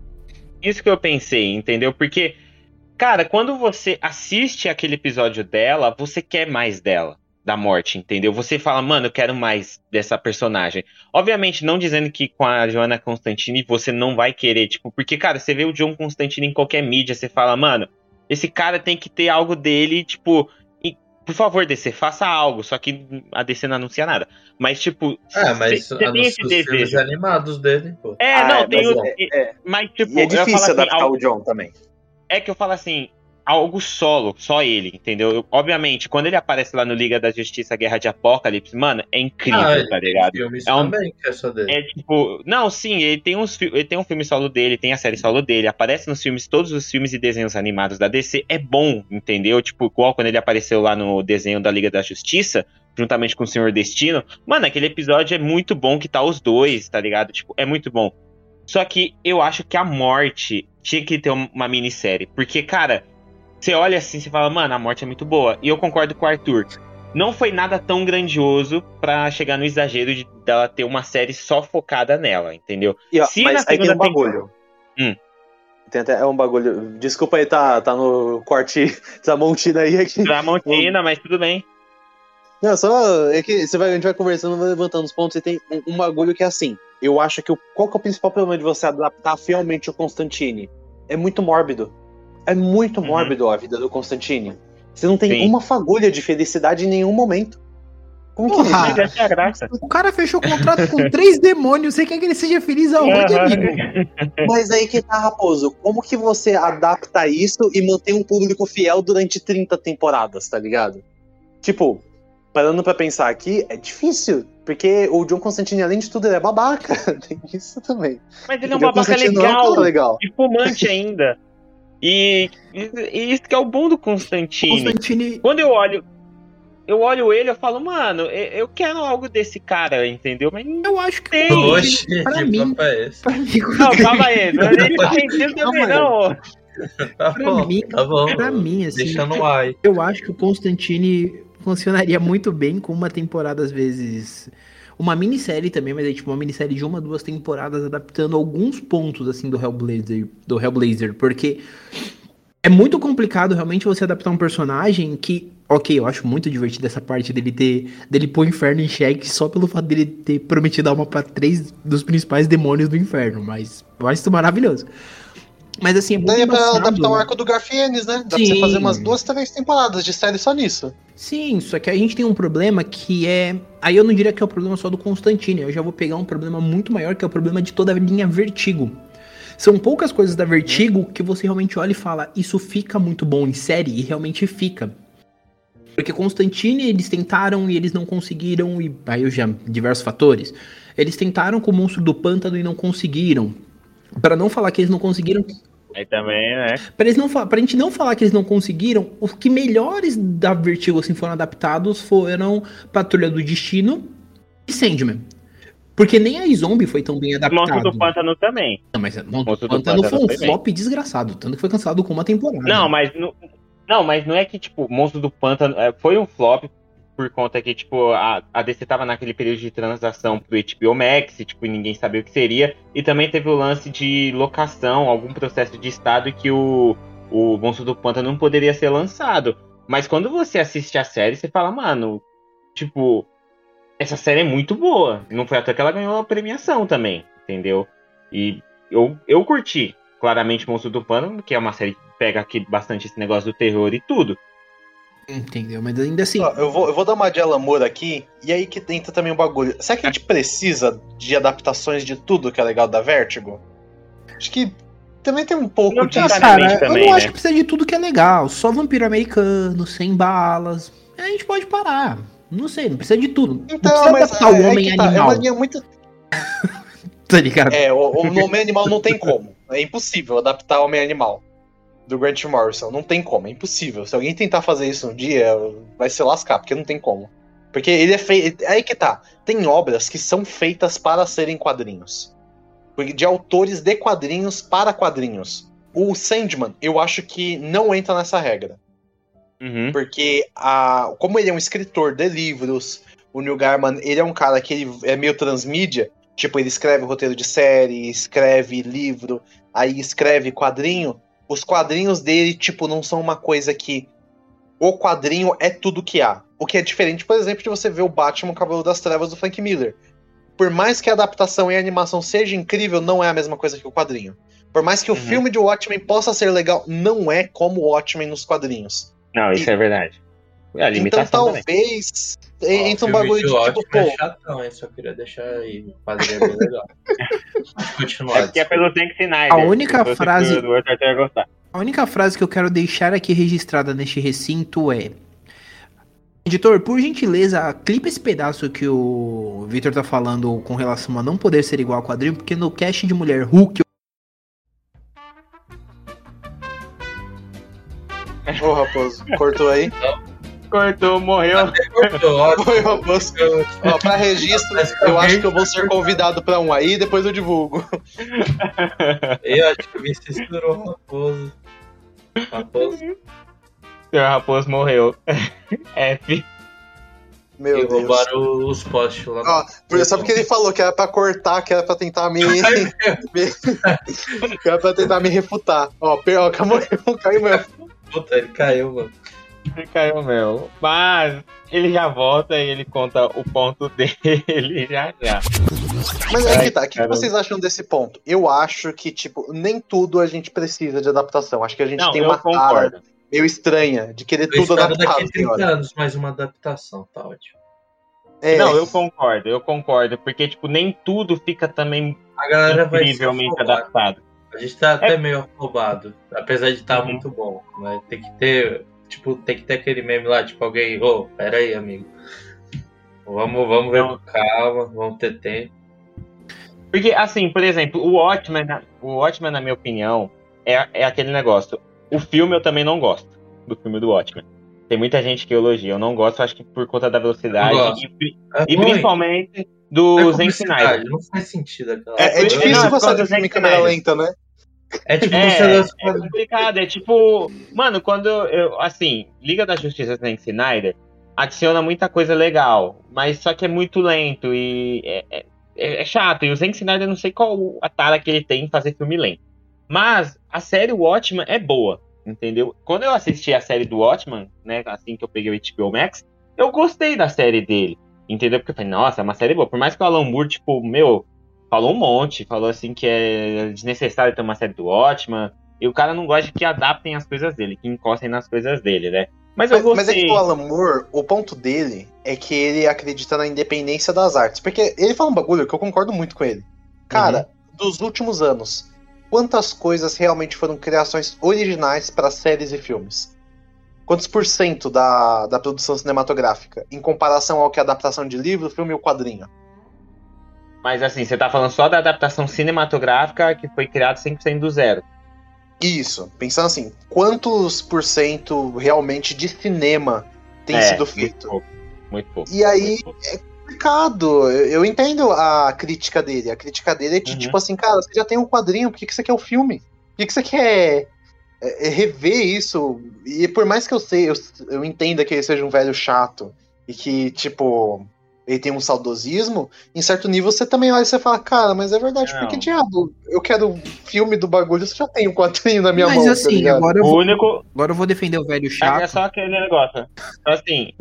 Isso que eu pensei, entendeu? Porque, cara, quando você assiste aquele episódio dela, você quer mais dela, da morte, entendeu? Você fala, mano, eu quero mais dessa personagem. Obviamente, não dizendo que com a Joana Constantine você não vai querer, tipo, porque, cara, você vê o John Constantine em qualquer mídia, você fala, mano, esse cara tem que ter algo dele, tipo. Por favor, DC, faça algo. Só que a DC não anuncia nada. Mas, tipo, É, mas você tem os, esse filmes desejo. animados dele, pô. É, Ah, não, é, tem mas o. é, é. Mas, tipo, E é eu falo difícil assim, adaptar algo- o John também. é que eu falo assim, algo solo, só ele, entendeu? Eu- obviamente, quando ele aparece lá no Liga da Justiça Guerra de Apocalipse, mano, é incrível, Ah, tá ligado? É um- também, que é só dele. É tipo, não, sim, ele tem uns ele tem um filme solo dele, tem a série solo dele, aparece nos filmes, todos os filmes e desenhos animados da DC, é bom, entendeu? Tipo, igual quando ele apareceu lá no desenho da Liga da Justiça, juntamente com o Senhor Destino, mano, aquele episódio é muito bom que tá os dois, tá ligado? Tipo, é muito bom. Só que eu acho que a morte tinha que ter um- uma minissérie, porque, cara, você olha assim, você fala, mano, a morte é muito boa. E eu concordo com o Arthur. Não foi nada tão grandioso pra chegar no exagero de dela ter uma série só focada nela, entendeu? E, ó, Se mas na aí tem um bagulho. Hum. Tem até, é um bagulho. Desculpa aí, tá, tá no corte Tramontina aí. Aqui. Tramontina, mas tudo bem. Não, só. É que você vai, a gente vai conversando, vai levantando os pontos e tem um, um bagulho que é assim. Eu acho que o, qual que é o principal problema de você adaptar fielmente o Constantine? É muito mórbido. É muito Uhum. mórbido a vida do Constantine. Você não tem Sim. uma fagulha de felicidade em nenhum momento. Como que Porra. Essa é a graça. O cara fechou o contrato com três demônios. Você quer que ele seja feliz aonde, Aham. amigo? Mas aí que tá, Raposo. Como que você adapta isso e mantém um público fiel durante 30 temporadas, tá ligado? Tipo, parando pra pensar aqui, é difícil. Porque o John Constantine, além de tudo, ele é babaca. Tem isso também. Mas ele é um babaca é legal. legal. E fumante ainda. E, e- e isso que é o bom do Constantine. Constantine. Quando eu olho. Eu olho ele, eu falo, mano, eu eu quero algo desse cara, entendeu? Mas Eu acho que. Tem. Oxe, pra que mim- papo é esse? Pra mim, Não, calma aí. Tá também, não. Tá Pra bom, mim- tá bom. pra mim, assim, Deixa no ar. eu acho que o Constantine funcionaria muito bem com uma temporada, às vezes, uma minissérie também, mas é tipo uma minissérie de uma, duas temporadas adaptando alguns pontos assim do Hellblazer, do Hellblazer, porque é muito complicado realmente você adaptar um personagem que, ok, eu acho muito divertido essa parte dele ter dele pôr o inferno em xeque só pelo fato dele ter prometido alma para três dos principais demônios do inferno, mas acho isso maravilhoso. Mas assim, é muito Daí é pra adaptar o né? arco do Garfienes, né? Dá pra Sim. você fazer umas duas, três temporadas de série só nisso. Sim, só que a gente tem um problema que é. Aí eu não diria que é o problema só do Constantine, eu já vou pegar um problema muito maior, que é o problema de toda a linha Vertigo. São poucas coisas da Vertigo que você realmente olha e fala, isso fica muito bom em série, e realmente fica. Porque Constantine, eles tentaram e eles não conseguiram, e aí eu já. diversos fatores. Eles tentaram com o monstro do pântano e não conseguiram. Pra não falar que eles não conseguiram, Aí também, né? Pra, eles não, pra gente não falar que eles não conseguiram, os que melhores da Vertigo assim, foram adaptados foram Patrulha do Destino e Sandman. Porque nem a Zombie foi tão bem adaptada. Monstro do Pântano também. Não, mas Monstro Monstro do Pântano foi um bem. flop desgraçado, tanto que foi cancelado com uma temporada. Não, mas não, não, mas não é que, tipo, Monstro do Pântano é, foi um flop por conta que, tipo, a, a DC tava naquele período de transação pro HBO Max, e, tipo, ninguém sabia o que seria. E também teve o lance de locação, algum processo de estado que o, o Monstro do Pântano não poderia ser lançado. Mas quando você assiste a série, você fala, mano, tipo, essa série é muito boa. Não foi até que ela ganhou a premiação também, entendeu? E eu, eu curti, claramente, Monstro do Pântano, que é uma série que pega aqui bastante esse negócio do terror e tudo. Entendeu? Mas ainda assim. Ó, eu, vou, eu vou dar uma de Alan Moore aqui, e aí que entra também o bagulho. Será que a gente precisa de adaptações de tudo que é legal da Vertigo? Acho que também tem um pouco Não tá, cara, Exatamente eu também, não né? acho que precisa de tudo que é legal. Só vampiro americano, sem balas. A gente pode parar. Não sei, não precisa de tudo. não Então, precisa mas adaptar o é, é homem que tá, é animal. uma linha muito. Tá ligado? É, o, o nome animal não tem como. É impossível adaptar Homem Animal do Grant Morrison. Não tem como, é impossível. Se alguém tentar fazer isso um dia, vai se lascar, porque não tem como. Porque ele é feito. Aí que tá. Tem obras que são feitas para serem quadrinhos. De autores de quadrinhos para quadrinhos. O Sandman, eu acho que não entra nessa regra. Uhum. Porque a, como ele é um escritor de livros, o Neil Gaiman, ele é um cara que ele é meio transmídia. Tipo, ele escreve roteiro de série, escreve livro, aí escreve quadrinho. Os quadrinhos dele, tipo, não são uma coisa que o quadrinho é tudo que há. O que é diferente, por exemplo, de você ver o Batman o Cavaleiro das Trevas do Frank Miller. Por mais que a adaptação e a animação seja incrível, não é a mesma coisa que o quadrinho. Por mais que o Uhum. filme de Watchmen possa ser legal, não é como o Watchmen nos quadrinhos. Não, isso é verdade. É a Então limitação também. talvez Ó, entre um bagulho de tipo, pô, é chatão, hein? Só queria deixar aí. Bem legal. Continuar. É porque é pelo Zack Snyder. A única frase-. A única frase que eu quero deixar aqui registrada neste recinto é. Editor, por gentileza, clipa esse pedaço que o Victor tá falando com relação a não poder ser igual ao quadrinho, porque no cast de Mulher Hulk. Ô, Raposo, cortou aí. Cortou, morreu. Cortou, ótimo. Raposo. Ó, pra registro, eu acho que eu vou ser convidado pra um aí, depois eu divulgo. Eu acho que me censurou o Raposo. Raposo. Senhor Raposo morreu. F. Meu e Deus. roubaram os postes lá. Ó, por- só porque ele falou que era pra cortar, que era pra tentar me. me- que era pra tentar me refutar. Ó, ó caiu, caiu meu. Puta, ele caiu, mano. Caiu meu. Mas ele já volta e ele conta o ponto dele já já. Mas aí que tá, o que vocês acham desse ponto? Eu acho que, tipo, nem tudo a gente precisa de adaptação. Acho que a gente Não, tem uma cara concordo. meio estranha de querer Eu tudo adaptado. daqui a 30 senhora. anos mais uma adaptação, tá ótimo. É, Não, eu concordo, eu concordo. Porque, tipo, nem tudo fica também A galera vai se incrivelmente adaptado. A gente tá até meio afobado, apesar de estar Uhum. muito bom. Né? Tem que ter, tipo, tem que ter aquele meme lá, tipo, alguém, ô, pera aí, amigo. Vamos, vamos ver Não. com calma, vamos ter tempo. Porque, assim, por exemplo, o Watchmen, na- o Watchmen, na minha opinião, é, é aquele negócio. O filme eu também não gosto do filme do Watchmen. Tem muita gente que elogia. Eu não gosto, acho que por conta da velocidade. E, É e principalmente é do Zack publicidade, Snyder. Não faz sentido aquela é, é Não, difícil é causa de do filme em câmera lenta, né? É tipo É, é complicado, é tipo. Mano, quando eu. Assim, Liga da Justiça Zack Snyder, adiciona muita coisa legal, mas só que é muito lento e é, é, é chato. E o Zack Snyder, não sei qual a tara que ele tem em fazer filme lento. Mas a série Watchmen é boa, entendeu? Quando eu assisti a série do Watchmen, né, assim que eu peguei o HBO Max, eu gostei da série dele, entendeu? Porque eu falei, nossa, é uma série boa. Por mais que o Alan Moore, tipo, meu, falou um monte, falou assim que é desnecessário ter uma série do Watchmen, e o cara não gosta de que adaptem as coisas dele, que encostem nas coisas dele, né? Mas Mas, mas é que o Alan Moore, o ponto dele é que ele acredita na independência das artes. Porque ele fala um bagulho que eu concordo muito com ele. Cara, dos últimos anos, quantas coisas realmente foram criações originais para séries e filmes? Quantos por cento da, da produção cinematográfica? Em comparação ao que é adaptação de livro, filme ou quadrinho? Mas assim, você tá falando só da adaptação cinematográfica que foi criada 100% do zero. Isso, pensando assim, quantos por cento realmente de cinema tem É, sido muito feito? pouco, Muito pouco. E aí é complicado. Eu, eu entendo a crítica dele. A crítica dele é de Uhum. tipo assim, cara, você já tem um quadrinho, por que, que você quer o filme? Por que, que você quer é, é, rever isso? E por mais que eu sei, eu, eu entenda que ele seja um velho chato e que, tipo, ele tem um saudosismo, em certo nível você também olha e você fala, cara, mas é verdade, por que Não. diabo? Eu quero o filme do bagulho, você já tem um quadrinho na minha Mas mão. tá assim, ligado? agora eu, O vou, único. agora eu vou defender o velho É chato. só aquele negócio. Assim,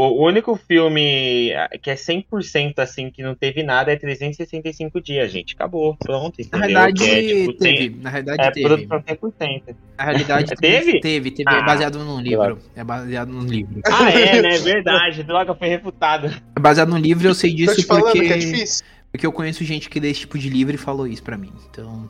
o único filme que é 100% assim, que não teve nada, é 365 dias, gente. Acabou, pronto, Na entendeu? realidade, Que é, tipo, teve. tem- Na realidade, É teve. 100%. Na realidade, Teve? Teve, teve. é Ah, baseado num livro. É baseado num livro. Ah, é, né? Verdade. Droga, foi refutado. É baseado num livro, eu sei Tô disso te falando porque, que é difícil. porque eu conheço gente que lê esse tipo de livro e falou isso pra mim. Então.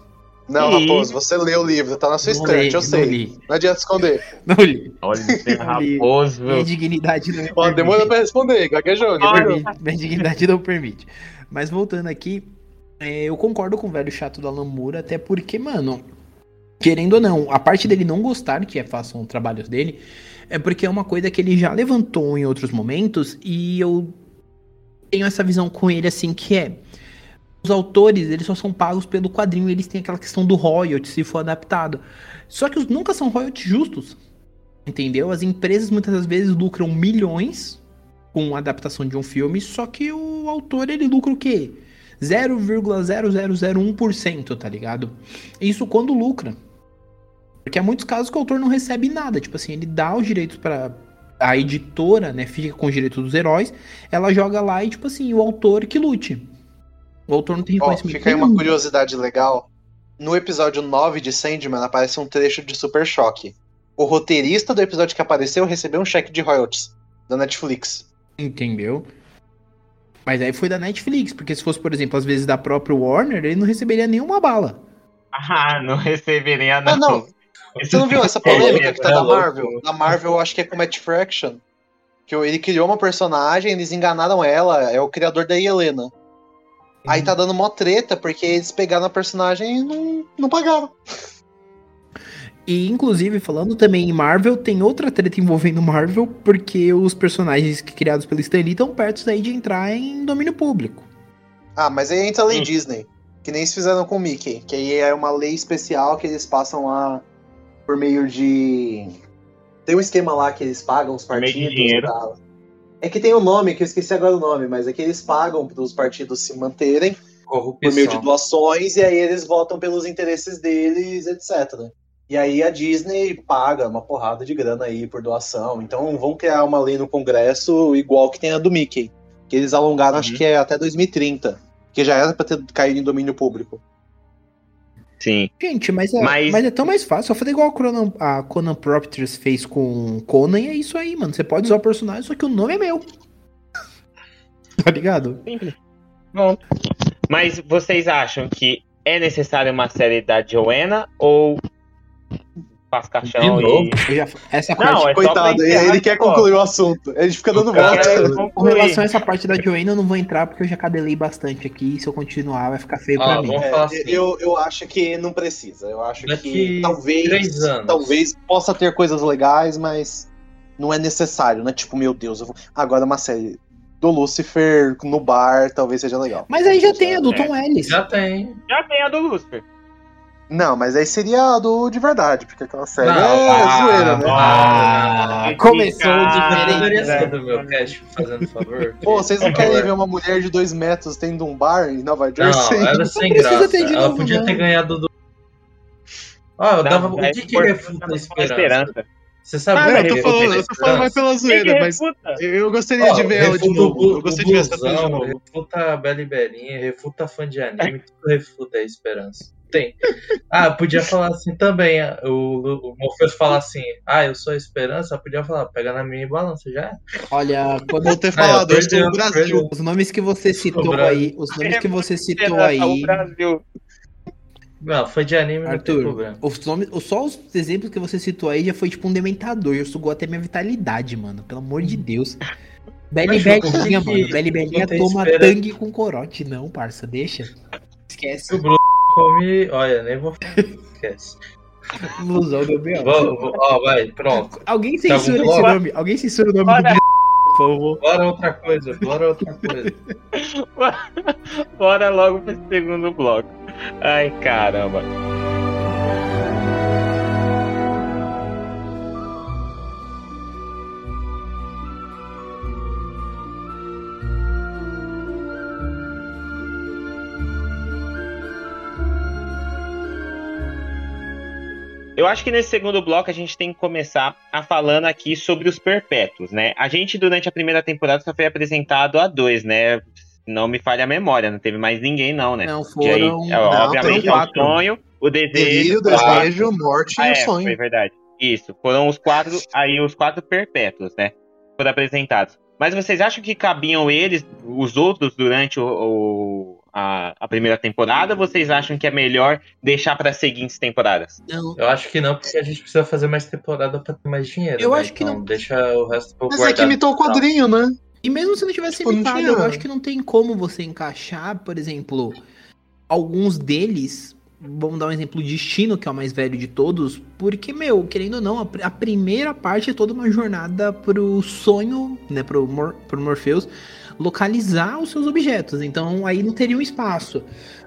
Não, Ih. Raposo, você leu o livro, tá na sua não estante, li, eu Não sei. li. Não adianta esconder. Não li. Olha, raposo, Minha dignidade não me Ó, demora pra responder, gaguejou, gaguejou. Minha- Minha dignidade não permite. Mas voltando aqui, é, eu concordo com o velho chato do Alan Moore, até porque, mano, querendo ou não, a parte dele não gostar que façam trabalhos dele, é porque é uma coisa que ele já levantou em outros momentos e eu tenho essa visão com ele assim que é os autores, eles só são pagos pelo quadrinho, eles têm aquela questão do royalty se for adaptado. Só que os nunca são royalties justos. Entendeu? As empresas muitas das vezes lucram milhões com a adaptação de um filme, só que o autor ele lucra o quê? 0,0001%, tá ligado? Isso quando lucra. Porque há muitos casos que o autor não recebe nada, tipo assim, ele dá os direitos para a editora, né, fica com os direitos dos heróis, ela joga lá e tipo assim, o autor que lute. O autor não tem reconhecimento. fica aí uma curiosidade legal. No episódio 9 de Sandman aparece um trecho de Super Choque. O roteirista do episódio que apareceu recebeu um cheque de royalties da Netflix. Entendeu? Mas aí foi da Netflix, porque se fosse, por exemplo, às vezes da própria Warner, ele não receberia nenhuma bala. Ah, não receberia, não. Ah, não. Você não viu essa polêmica que tá É da louco. Marvel? Da Marvel, eu acho que é com o Matt Fraction. Que ele criou uma personagem, eles enganaram ela, é o criador da Helena. Aí tá dando mó treta, porque eles pegaram a personagem e não, não pagaram. E, inclusive, falando também em Marvel, tem outra treta envolvendo Marvel, porque os personagens criados pelo Stan Lee estão perto aí de entrar em domínio público. Ah, mas aí entra a lei Hum. Disney. Que nem eles fizeram com o Mickey. Que aí é uma lei especial que eles passam lá por meio de. Tem um esquema lá que eles pagam os meio de partidos. dinheiro. pra- É que tem um nome, que eu esqueci agora o nome, mas é que eles pagam para os partidos se manterem por meio de Corrupção. doações e aí eles votam pelos interesses deles, etc. E aí a Disney paga uma porrada de grana aí por doação. Então vão criar uma lei no Congresso igual que tem a do Mickey. Que eles alongaram, acho Uhum. que é até 2030. Que já era pra ter caído em domínio público. Sim. Gente, mas é, mas... Mas- é tão mais fácil. Só fazer igual a Conan, a Conan Properties fez com Conan e é isso aí, mano. Você pode usar o personagem, só que o nome é meu. tá ligado? Simples. Bom. Mas vocês acham que é necessário uma série da Joanna ou faz caixão De novo? e. Eu já- essa parte. Não, é Coitado, ele, encerrar, ele quer pô. concluir o assunto. Ele fica dando volta. Com relação a essa parte da Joanna, eu não vou entrar porque eu já cadelei bastante aqui. E se eu continuar, vai ficar feio Ó, pra mim. É, assim. eu, eu acho que não precisa. Eu acho Daqui que talvez, talvez possa ter coisas legais, mas não é necessário, né? Tipo, meu Deus, eu vou... agora uma série do Lucifer no bar talvez seja legal. Mas aí já tem a do Tom Ellis. Já tem. Já tem a do Lucifer. Não, mas aí seria a do de verdade, porque aquela série Não, é ah, zoeira, né? Ah, começou Não diferente. né? do meu cast, fazendo favor. Pô, vocês não querem ver uma mulher de dois metros tendo um bar em Nova Não, Jersey? era sem graça. Ela novo, podia não. ter ganhado do. Ó, eu Não, dava. O é que que por- refuta a com esperança? Você sabe Ah, não, eu tô falando, a eu tô falando mais esperança? pela zoeira, mas eu gostaria de ver ela de novo. o- Eu gostaria de ver essa de novo. Refuta a Bela e Belinha, refuta fã de anime, tudo refuta a esperança. Tem. Ah, podia falar assim também. O, o Morpheus falar assim, ah, eu sou a esperança, podia falar, pega na minha e balança, já é. Olha, quando Vou ter falado, eu sou perdeu, o Brasil. os nomes que você citou aí, os nomes que você citou aí, Brasil. Não, fã de anime não tem Arthur, problema. os nomes, só os exemplos que você citou aí já foi tipo um dementador, já sugou até minha vitalidade, mano, pelo amor de Deus. Belly Belinha, que- mano, Belly Belinha tem toma esperança? tangue com corote, não, parça, deixa. Esquece, O Bruno come. Olha, nem vou falar. Esquece. ilusão do vou- Ó, vai, pronto. Alguém Tá censura bom. esse nome, alguém censura o nome Bora. do por favor. Bora outra coisa, bora outra coisa. Bora logo pro segundo bloco. Ai, caramba. Eu acho que nesse segundo bloco a gente tem que começar a falando aqui sobre os perpétuos, né? A gente, durante a primeira temporada, só foi apresentado a dois, né? Não me falha a memória, não teve mais ninguém, não, né? Não, aí, foram. é, não, obviamente, é o sonho, o desejo. Delírio, claro. desejo, morte Ah, e é, o sonho. foi verdade. Isso, foram os quatro, aí os quatro perpétuos, né? Foram apresentados. Mas vocês acham que cabiam eles, os outros, durante o, o- a, a primeira temporada? Ou vocês acham que é melhor deixar para as seguintes temporadas? Não, Eu acho que não, porque a gente precisa fazer mais temporada pra ter mais dinheiro. Eu né? acho que Então não. Deixa o resto pro Mas é que imitou o quadrinho, né? E mesmo se não tivesse Tipo, imitado, eu acho que não tem como você encaixar, por exemplo, alguns deles. Vamos dar um exemplo, Destino, que é o mais velho de todos, porque, meu, querendo ou não, a, pr- a primeira parte é toda uma jornada pro sonho, né, pro, Mor pro Morpheus, localizar os seus objetos. Então aí não teria um espaço.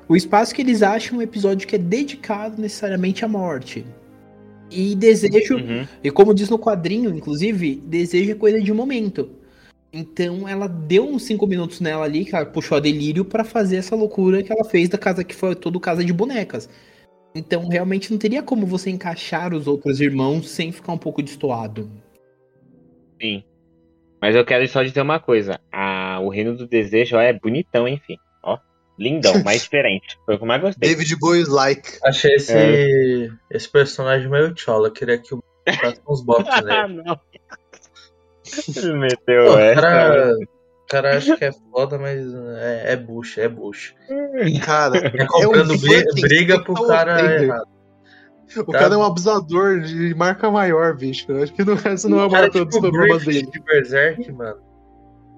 O espaço que eles acham é um episódio que é dedicado necessariamente à morte. E desejo Uhum. e como diz no quadrinho, inclusive, desejo é coisa de momento. Então ela deu uns 5 minutos nela ali, que ela puxou a delírio pra fazer essa loucura que ela fez da casa que foi todo casa de bonecas. Então realmente não teria como você encaixar os outros irmãos sem ficar um pouco destoado. Sim. Mas eu quero só dizer uma coisa. A, o Reino do Desejo ó, é bonitão, enfim. Ó, lindão, mais diferente. Foi o que eu mais gostei. David Bowie like. Achei esse, É. esse personagem meio chola. Eu queria que o uns bots Ah, nele. não. Ele meteu Pô, o essa. cara, o cara acha que é foda, mas é, é bucha, é bucha. Cara, É comprando um bri- fucking briga pro cara errado. O Tá. cara é um abusador de marca maior, bicho. Eu acho que não, essa não é O a cara maior é dos tipo problemas Griffith dele. de Berserk, mano.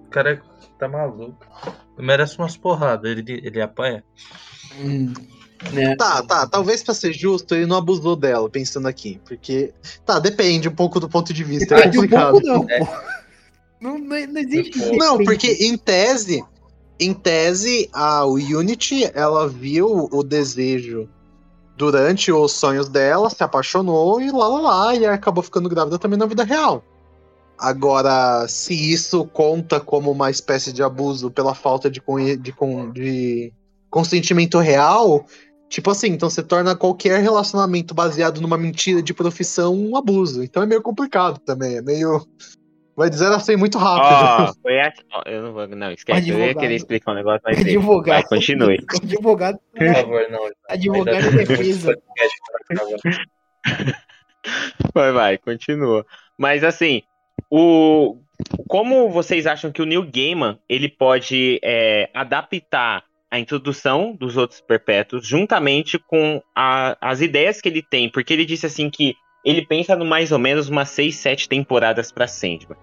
O cara tá maluco. Merece umas porradas, ele, ele apanha. né? Tá, tá. Talvez pra ser justo, ele não abusou dela, pensando aqui. Porque. Tá, depende um pouco do ponto de vista. É um complicado. pouco, não, pô. Não, não, não existe. Não, porque em tese, em tese, a o Unity, ela viu o desejo durante os sonhos dela, se apaixonou e lá lá lá, e acabou ficando grávida também na vida real. Agora, se isso conta como uma espécie de abuso pela falta de, de, de consentimento real, tipo assim, então você torna qualquer relacionamento baseado numa mentira de profissão um abuso. Então é meio complicado também, é meio. Vai dizer assim muito rápido. Ó, foi a... eu não vou. Não, esquece. Eu ia querer explicar um negócio, mas. Advogado. Vai, continue. Advogado. Por favor, não. Advogado defesa. Vai, vai, continua. Mas assim, o como vocês acham que o Neil Gaiman ele pode é, adaptar a introdução dos outros perpétuos juntamente com a- as ideias que ele tem? Porque ele disse assim que ele pensa no mais ou menos umas 6, 7 temporadas para Sandman.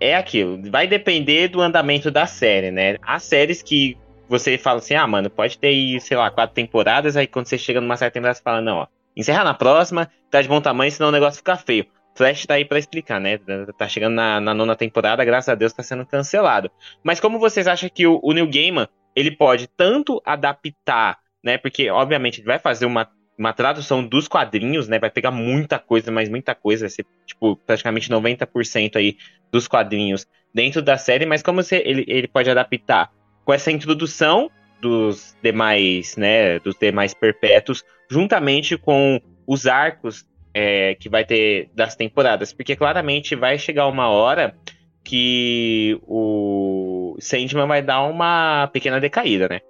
É aquilo, vai depender do andamento da série, né? Há séries que você fala assim, ah, mano, pode ter, sei lá, quatro temporadas, aí quando você chega numa certa temporada, você fala, não, ó, encerra na próxima, tá de bom tamanho, senão o negócio fica feio. Flash tá aí pra explicar, né? Tá chegando na, na nona temporada, graças a Deus tá sendo cancelado. Mas como vocês acham que o, o Neil Gaiman, ele pode tanto adaptar, né? Porque, obviamente, ele vai fazer uma uma tradução dos quadrinhos, né? Vai pegar muita coisa, mas muita coisa, vai ser, tipo, praticamente 90% aí dos quadrinhos dentro da série, mas como você, ele, ele pode adaptar com essa introdução dos demais, né, dos demais perpétuos, juntamente com os arcos é, que vai ter das temporadas, porque claramente vai chegar uma hora que o Sandman vai dar uma pequena decaída, né?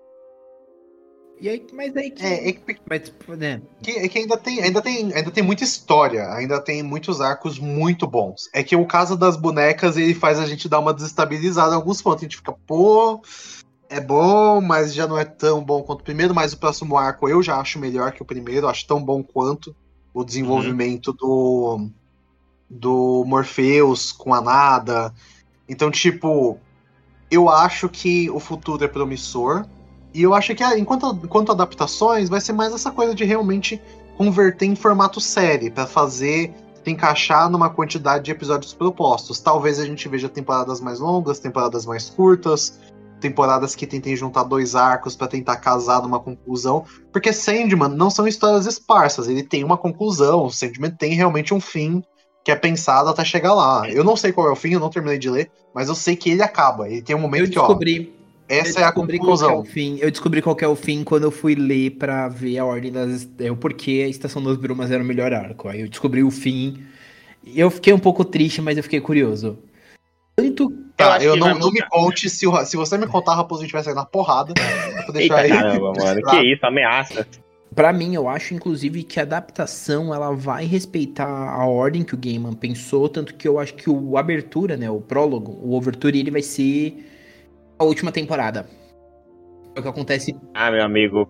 E aí, mas aí que. É, é que, Mas, né? que- é que ainda tem, ainda, tem, ainda tem muita história, ainda tem muitos arcos muito bons. É que o caso das bonecas, ele faz a gente dar uma desestabilizada em alguns pontos. A gente fica, pô, é bom, mas já não é tão bom quanto o primeiro, mas o próximo arco eu já acho melhor que o primeiro, acho tão bom quanto o desenvolvimento do do Morpheus com a Nada. Então, tipo, eu acho que o futuro é promissor. E eu acho que ah, enquanto, enquanto adaptações, vai ser mais essa coisa de realmente converter em formato série, pra fazer encaixar numa quantidade de episódios propostos. Talvez a gente veja temporadas mais longas, temporadas mais curtas, temporadas que tentem juntar dois arcos pra tentar casar numa conclusão, porque Sandman não são histórias esparsas, ele tem uma conclusão, Sandman tem realmente um fim que é pensado até chegar lá. Eu não sei qual é o fim, eu não terminei de ler, mas eu sei que ele acaba. Ele tem um momento Eu que, ó, descobri. Essa eu é a qual é conclusão. o fim. Eu descobri qual que é o fim quando eu fui ler pra ver a ordem das. É, o porquê a Estação das Brumas era o melhor arco. Aí eu descobri o fim. E Eu fiquei um pouco triste, mas eu fiquei curioso. Tanto. Tá, eu que não, não me conte se, o- se você me contar, Raposo, a gente vai sair na porrada. Eita deixar aí. caramba, mano. Que isso, ameaça. Pra mim, eu acho, inclusive, que a adaptação ela vai respeitar a ordem que o Gaiman pensou, tanto que eu acho que o abertura, né, o prólogo, o overture, ele vai ser a última temporada. É o que acontece. Ah, meu amigo.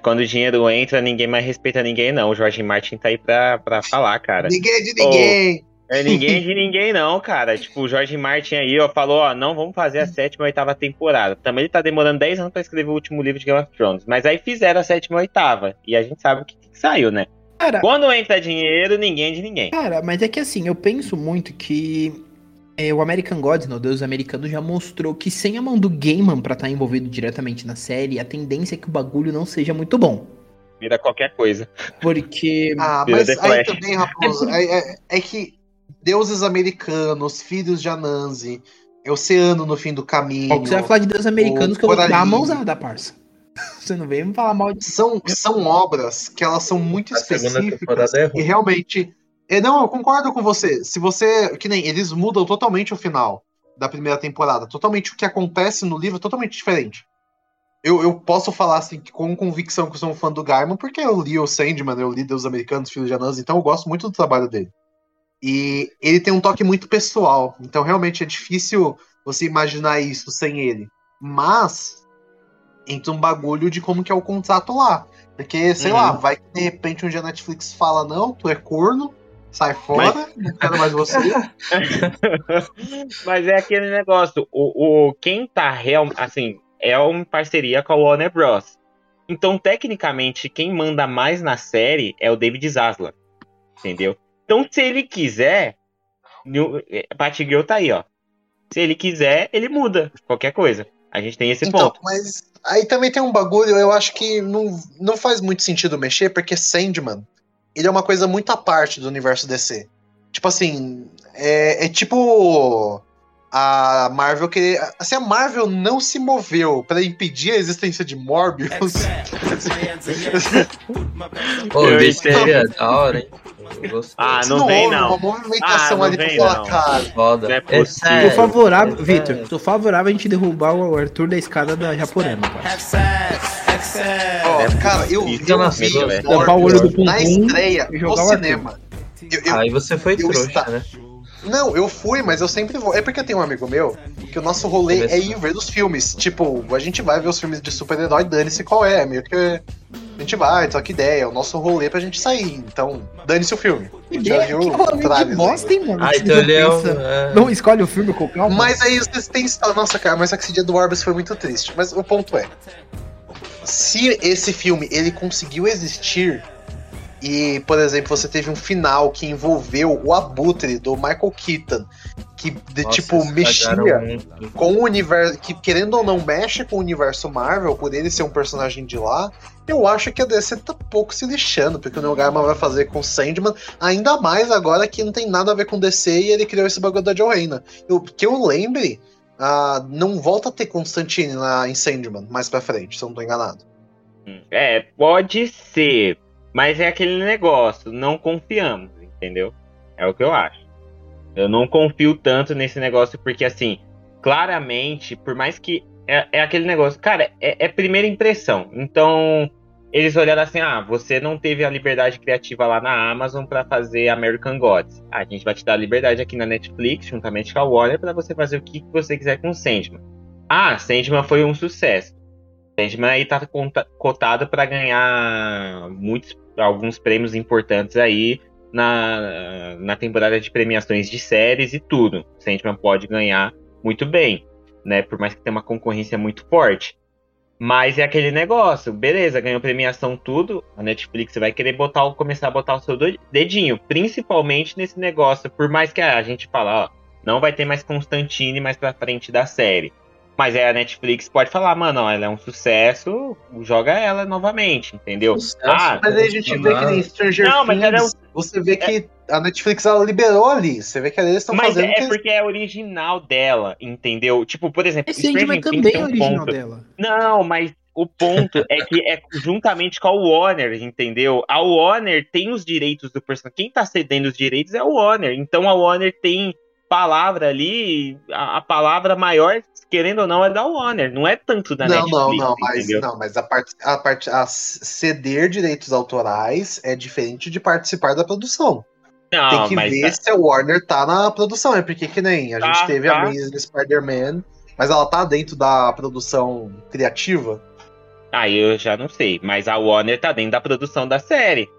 Quando o dinheiro entra, ninguém mais respeita ninguém, não. O Jorge Martin tá aí pra, pra falar, cara. Ninguém é de ninguém. É ninguém de ninguém, não, cara. Tipo, o Jorge Martin aí, ó, falou, ó, não vamos fazer a sétima e oitava temporada. Também ele tá demorando 10 anos pra escrever o último livro de Game of Thrones. Mas aí fizeram a sétima e oitava. E a gente sabe o que, que saiu, né? Cara, Quando entra dinheiro, ninguém é de ninguém. Cara, mas é que assim, eu penso muito que é, o American Gods, né, o Deus americano, já mostrou que sem a mão do Gaiman pra estar envolvido diretamente na série, a tendência é que o bagulho não seja muito bom. Vira qualquer coisa. Porque. Ah, Vira mas aí também, Raposo, é, é- é que deuses americanos, filhos de Anansi, é oceano no fim do caminho. Ó, você vai falar de Deus americanos que eu vou dar a mãozada, parça. Você não vem me falar mal de. São, são obras que elas são muito A segunda específicas temporada é e realmente. É, não, eu concordo com você. Se você. Que nem eles mudam totalmente o final da primeira temporada. Totalmente o que acontece no livro é totalmente diferente. Eu, eu posso falar assim com convicção que eu sou um fã do Gaiman, porque eu li o Sandman, eu li Deus Americanos, Filhos de Anãs, então eu gosto muito do trabalho dele. E ele tem um toque muito pessoal, então realmente é difícil você imaginar isso sem ele. Mas entra um bagulho de como que é o contrato lá. Porque, sei Uhum. lá, vai que de repente um dia a Netflix fala, não, tu é corno, sai fora, não quero mais você. Mas é aquele negócio, o, o quem tá real, assim, é uma parceria com a Warner Bros. Então, tecnicamente, quem manda mais na série é o David Zaslav, entendeu? Então, se ele quiser, New- eh, Batgirl tá aí, ó. Se ele quiser, ele muda qualquer coisa. A gente tem esse Então, ponto. mas aí também tem um bagulho, eu acho que não, não faz muito sentido mexer, porque Sandman, ele é uma coisa muito à parte do universo DC. Tipo assim, é, é tipo a Marvel querer. Assim, a Marvel não se moveu pra impedir a existência de Morbius. Pô, Eu o bicho entendo. seria da hora, hein? Ah, Isso não vem, não. Uma movimentação Ah, não ali pra falar, não. cara. Foda. Não é É possível. Tô favorável, é Vitor, tô favorável a gente derrubar o Arthur da escada da Japorema, cara. Ó, cara, eu, Isso eu é vi velho. Tampar o olho do Pum na estreia no cinema. Eu- eu- Aí você foi trouxa, está- né? Não, eu fui, mas eu sempre vou. É porque eu tenho um amigo meu que o nosso rolê Começou. é ir ver os filmes. Tipo, a gente vai ver os filmes de super-herói, dane-se qual é. Meio que a gente vai, troca ideia. É o nosso rolê pra gente sair. Então, dane-se o filme. A gente já Que viu rolê de bosta, hein, mano? Ah, Você então ele é um. é- Não escolhe o filme com calma. Mas aí vocês têm. Nossa, cara, mas só que esse dia do Orbis foi muito triste. Mas o ponto é: se esse filme ele conseguiu existir, e, por exemplo, você teve um final que envolveu o Abutre do Michael Keaton, que de, Nossa, tipo mexia com o universo, que querendo ou não mexe com o universo Marvel, por ele ser um personagem de lá, eu acho que a DC tá pouco se lixando, porque o Neil Gaiman vai fazer com Sandman, ainda mais agora que não tem nada a ver com DC e ele criou esse bagulho da Joe Reina. Eu, que eu lembre, ah, não volta a ter Constantine na, em mais pra frente, se eu não tô enganado. É, pode ser. Mas é aquele negócio, não confiamos, entendeu? É o que eu acho. Eu não confio tanto nesse negócio, porque assim, claramente, por mais que. É, é aquele negócio, cara, é, é primeira impressão. Então, eles olharam assim: ah, você não teve a liberdade criativa lá na Amazon pra fazer American Gods. A gente vai te dar a liberdade aqui na Netflix, juntamente com a Warner, pra você fazer o que você quiser com Sandman. Ah, Sandman foi um sucesso. Sandman aí tá cotado pra ganhar muitos, alguns prêmios importantes aí na, na temporada de premiações de séries e tudo. Sandman pode ganhar muito bem, né? Por mais que tenha uma concorrência muito forte. Mas é aquele negócio, beleza, ganhou premiação tudo, a Netflix vai querer botar, o- começar a botar o seu dedinho, principalmente nesse negócio, por mais que a gente fala, ó, não vai ter mais Constantine mais pra frente da série. Mas aí a Netflix pode falar, mano, ó, ela é um sucesso, joga ela novamente, entendeu? Sucesso, Ah, Mas aí a gente vê que nem Stranger Não, mas ela é Things, você vê que a Netflix ela liberou ali, você vê que eles estão Mas fazendo é que porque é original dela, entendeu? Tipo, por exemplo, Esse Stranger Things também é um original ponto. dela. Não, mas o ponto é que é juntamente com a Warner, entendeu? A Warner tem os direitos do personagem. Quem tá cedendo os direitos é a Warner. Então a Warner tem palavra ali, a, a palavra maior, querendo ou não, é da Warner. Não é tanto da não, Netflix, não, não, mas, não, mas a parte, a parte, a ceder direitos autorais é diferente de participar da produção. Não, Tem que ver se a Warner tá na produção, é porque que nem a Tá, gente teve tá. a Amazing Spider-Man, mas ela tá dentro da produção criativa. Aí eu já não sei, mas a Warner tá dentro da produção da série.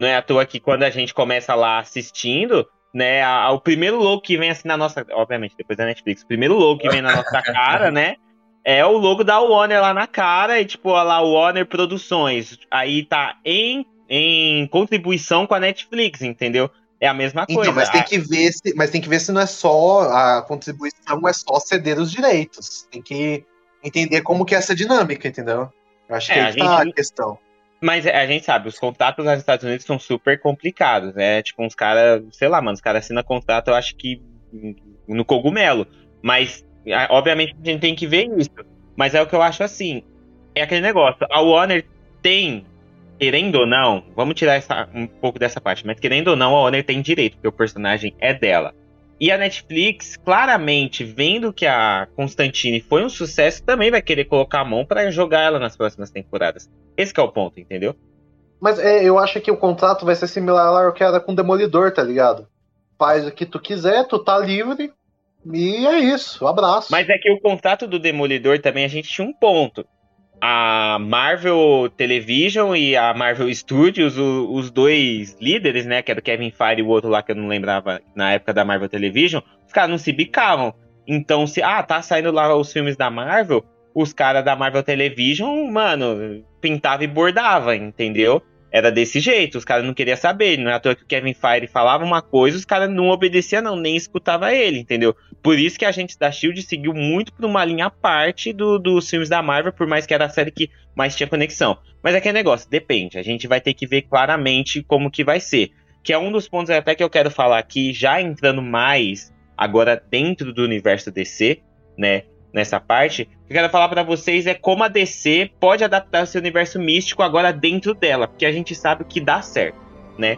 Não é à toa que quando a gente começa lá assistindo, né, a- a- o primeiro logo que vem assim na nossa, obviamente, depois da Netflix, o primeiro logo que vem na nossa cara, né, é o logo da Warner lá na cara e tipo, ó lá Warner Produções. Aí tá em em contribuição com a Netflix, entendeu? É a mesma coisa. Então, mas tem que ver se, mas tem que ver se não é só a contribuição, é só ceder os direitos. Tem que entender como que é essa dinâmica, entendeu? Eu acho que É, aí a que tá gente- a questão. Mas a gente sabe, os contratos nos Estados Unidos são super complicados, né? Tipo, uns caras, sei lá, mano, os caras assinam contrato, eu acho que no cogumelo. Mas, obviamente, a gente tem que ver isso. Mas é o que eu acho assim. É aquele negócio. A Warner tem, querendo ou não, vamos tirar essa- um pouco dessa parte, mas querendo ou não, a Warner tem direito, porque o personagem é dela. E a Netflix, claramente, vendo que a Constantine foi um sucesso, também vai querer colocar a mão pra jogar ela nas próximas temporadas. Esse que é o ponto, entendeu? Mas é, eu acho que o contrato vai ser similar ao que era com o Demolidor, tá ligado? Faz o que tu quiser, tu tá livre. E é isso, abraço. Mas é que o contrato do Demolidor também a gente tinha um ponto. A Marvel Television e a Marvel Studios, o- os dois líderes, né? Que era o Kevin Feige e o outro lá que eu não lembrava na época da Marvel Television, os caras não se bicavam. Então, se, ah, tá saindo lá os filmes da Marvel, os caras da Marvel Television, mano, pintava e bordava, entendeu? Era desse jeito, os caras não queriam saber. Não é à toa que o Kevin Feige falava uma coisa, os caras não obedeciam, não, nem escutava ele, entendeu? Por isso que a gente da Shield seguiu muito por uma linha à parte do- dos filmes da Marvel, por mais que era a série que mais tinha conexão. Mas é aquele negócio, depende. A gente vai ter que ver claramente como que vai ser. Que é um dos pontos até que eu quero falar aqui, já entrando mais agora dentro do universo DC, né? Nessa parte, o que eu quero falar pra vocês é como a DC pode adaptar seu universo místico agora dentro dela, porque a gente sabe que dá certo, né?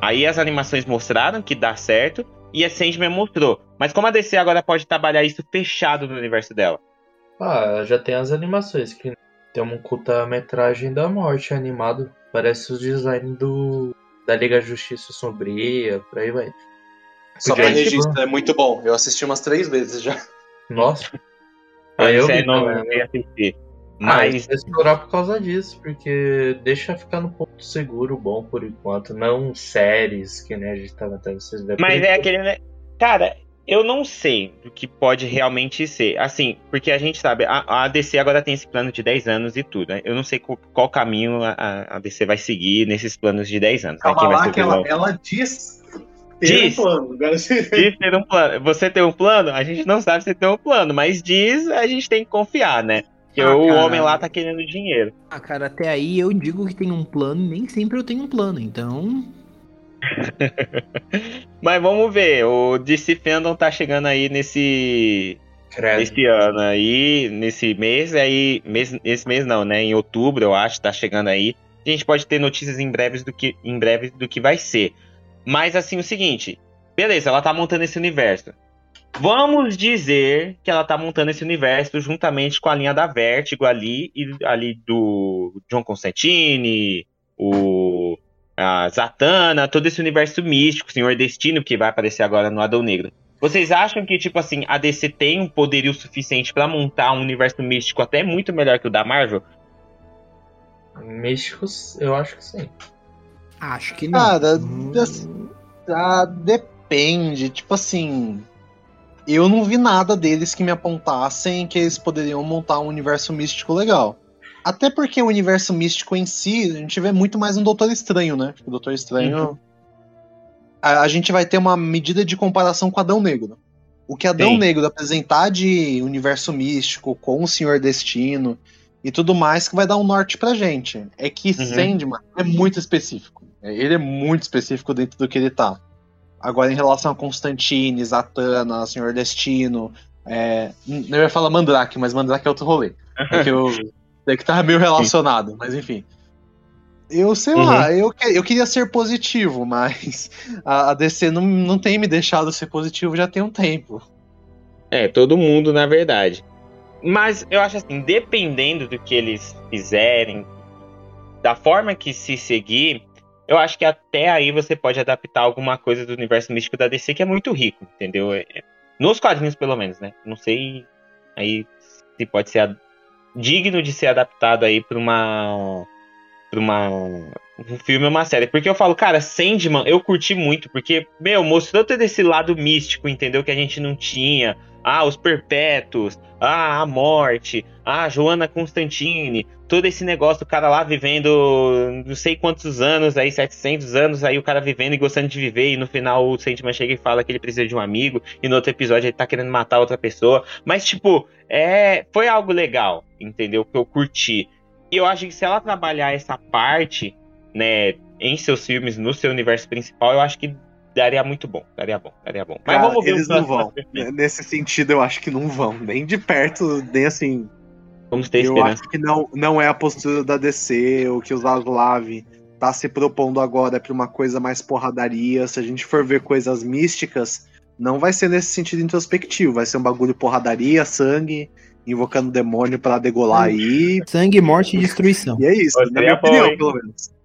Aí as animações mostraram que dá certo, e a Sandman mostrou. Mas como a DC agora pode trabalhar isso fechado no universo dela? Ah, já tem as animações que tem uma curta-metragem da morte animado. Parece o design do da Liga Justiça Sombria, por aí vai. Só Podia pra registro, é muito bom. Eu assisti umas três vezes já. Nossa. Aí eu vi não, não né? ia assistir. Mas Mas vai explorar por causa disso, porque deixa ficar no ponto seguro bom por enquanto, não séries que né, a gente tava até vocês verem. Mas é aquele. né? Cara, eu não sei do que pode realmente ser. Assim, porque a gente sabe, a, a DC agora tem esse plano de 10 anos e tudo, né? Eu não sei qual, qual caminho a, a, DC vai seguir nesses planos de 10 anos. Calma né? lá que ela, ela diz ter Diz. um plano. Agora sim. Diz ter um plano. Você tem um plano? A gente não sabe se tem um plano, mas diz, a gente tem que confiar, né? Porque Ah, o cara. homem lá tá querendo dinheiro. Ah, cara, até aí eu digo que tem um plano e nem sempre eu tenho um plano, então. Mas vamos ver, o DC Fandom tá chegando aí nesse Credo. esse ano aí, nesse mês, aí, mês, esse mês não, né? Em outubro, eu acho, tá chegando aí. A gente pode ter notícias em breves do que, em breve do que vai ser. Mas assim, o seguinte, beleza, ela tá montando esse universo. Vamos dizer que ela tá montando esse universo juntamente com a linha da Vertigo ali, e ali do John Constantine, o a Zatanna, todo esse universo místico, Senhor Destino, que vai aparecer agora no Adão Negro. Vocês acham que, tipo assim, a DC tem um poderio suficiente pra montar um universo místico até muito melhor que o da Marvel? Místicos, eu acho que sim. Acho que não. Cara, Hum, assim, ah, depende. Tipo assim. Eu não vi nada deles que me apontassem que eles poderiam montar um universo místico legal. Até porque o universo místico em si, a gente vê muito mais um Doutor Estranho, né? O Doutor Estranho. A, a gente vai ter uma medida de comparação com Adão Negro. O que Adão Sim. Negro apresentar de universo místico com o Senhor Destino e tudo mais que vai dar um norte pra gente. É que Uhum. Sandman é muito específico. Ele é muito específico dentro do que ele tá. Agora, em relação a Constantine, Zatanna, Senhor Destino. É... Eu ia falar Mandrake, mas Mandrake é outro rolê. É que eu. É que tá meio relacionado, mas enfim. Eu sei lá, eu, eu queria ser positivo, mas a, a DC não, não tem me deixado ser positivo já tem um tempo. É, todo mundo, na verdade. Mas eu acho assim, dependendo do que eles fizerem, da forma que se seguir, eu acho que até aí você pode adaptar alguma coisa do universo místico da DC que é muito rico, entendeu? É- é- Nos quadrinhos, pelo menos, né? Não sei aí se pode ser digno de ser adaptado aí pra uma. pra uma. um filme ou uma série. Porque eu falo, cara, Sandman eu curti muito, porque, meu, mostrou todo esse lado místico, entendeu? Que a gente não tinha. Ah, os perpétuos, ah, a morte, ah, Joana Constantine, todo esse negócio do cara lá vivendo não sei quantos anos, aí 700 anos, aí o cara vivendo e gostando de viver, e no final o Sandman chega e fala que ele precisa de um amigo, e no outro episódio ele tá querendo matar outra pessoa. Mas, tipo, é, foi algo legal, entendeu? Que eu curti. E eu acho que se ela trabalhar essa parte, né, em seus filmes, no seu universo principal, eu acho que daria muito bom. Daria bom, daria bom. Mas Cara, vamos ver eles os não vão. Nesse sentido, eu acho que não vão. Nem de perto, nem assim. Vamos ter eu esperança. acho que não, não é a postura da DC, o que o Zaslav tá se propondo agora é pra uma coisa mais porradaria. Se a gente for ver coisas místicas, não vai ser nesse sentido introspectivo. Vai ser um bagulho porradaria, sangue, invocando demônio pra degolar aí. Sangue, morte e destruição. E é isso, Pô, na seria minha bom, opinião, hein? pelo menos.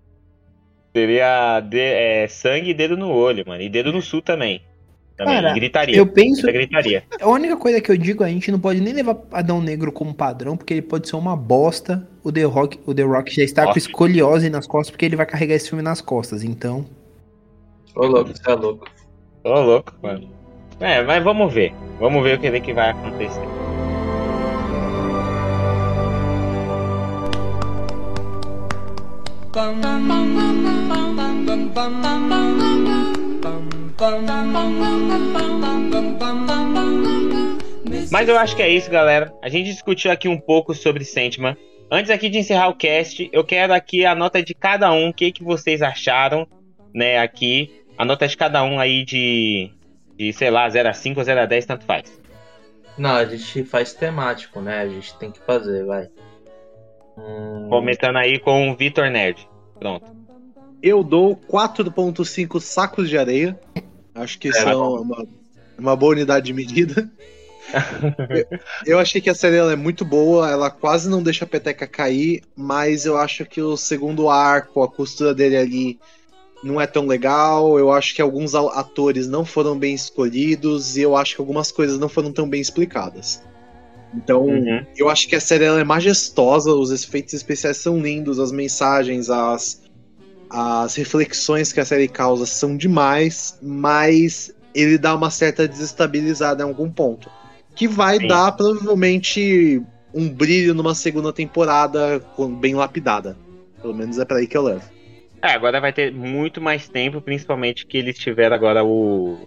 Seria de- é, sangue e dedo no olho, mano. E dedo no sul também. Também. Cara, gritaria. Eu penso. Gritaria. A única coisa que eu digo, a gente não pode nem levar Adão Negro como padrão, porque ele pode ser uma bosta. O The Rock, o The Rock já está com escoliose nas costas, porque ele vai carregar esse filme nas costas. Então, Ô, louco, você é louco. Ô, louco, mano. É, mas vamos ver. Vamos ver o que, que vai acontecer. Mas eu acho que é isso, galera. A gente discutiu aqui um pouco sobre Sandman. Antes aqui de encerrar o cast, eu quero aqui a nota de cada um, o que, que vocês acharam, né, aqui. A nota de cada um aí de, de sei lá, 0 a 5 ou 0 a 10, tanto faz. Não, a gente faz temático, né? A gente tem que fazer, vai. Hum, Comentando aí com o Vitor Nerd. Pronto. Eu dou 4.5 sacos de areia. Acho que isso É, é uma, uma boa unidade de medida. eu, achei que a série é muito boa, ela quase não deixa a peteca cair, mas eu acho que o segundo arco, a costura dele ali, não é tão legal. Eu acho que alguns atores não foram bem escolhidos e eu acho que algumas coisas não foram tão bem explicadas. Então, Uhum. eu acho que a série é majestosa, os efeitos especiais são lindos, as mensagens, as, as reflexões que a série causa são demais, mas ele dá uma certa desestabilizada em algum ponto. Que vai Sim. dar, provavelmente, um brilho numa segunda temporada bem lapidada. Pelo menos é pra aí que eu levo. É, agora vai ter muito mais tempo, principalmente que eles tiveram agora o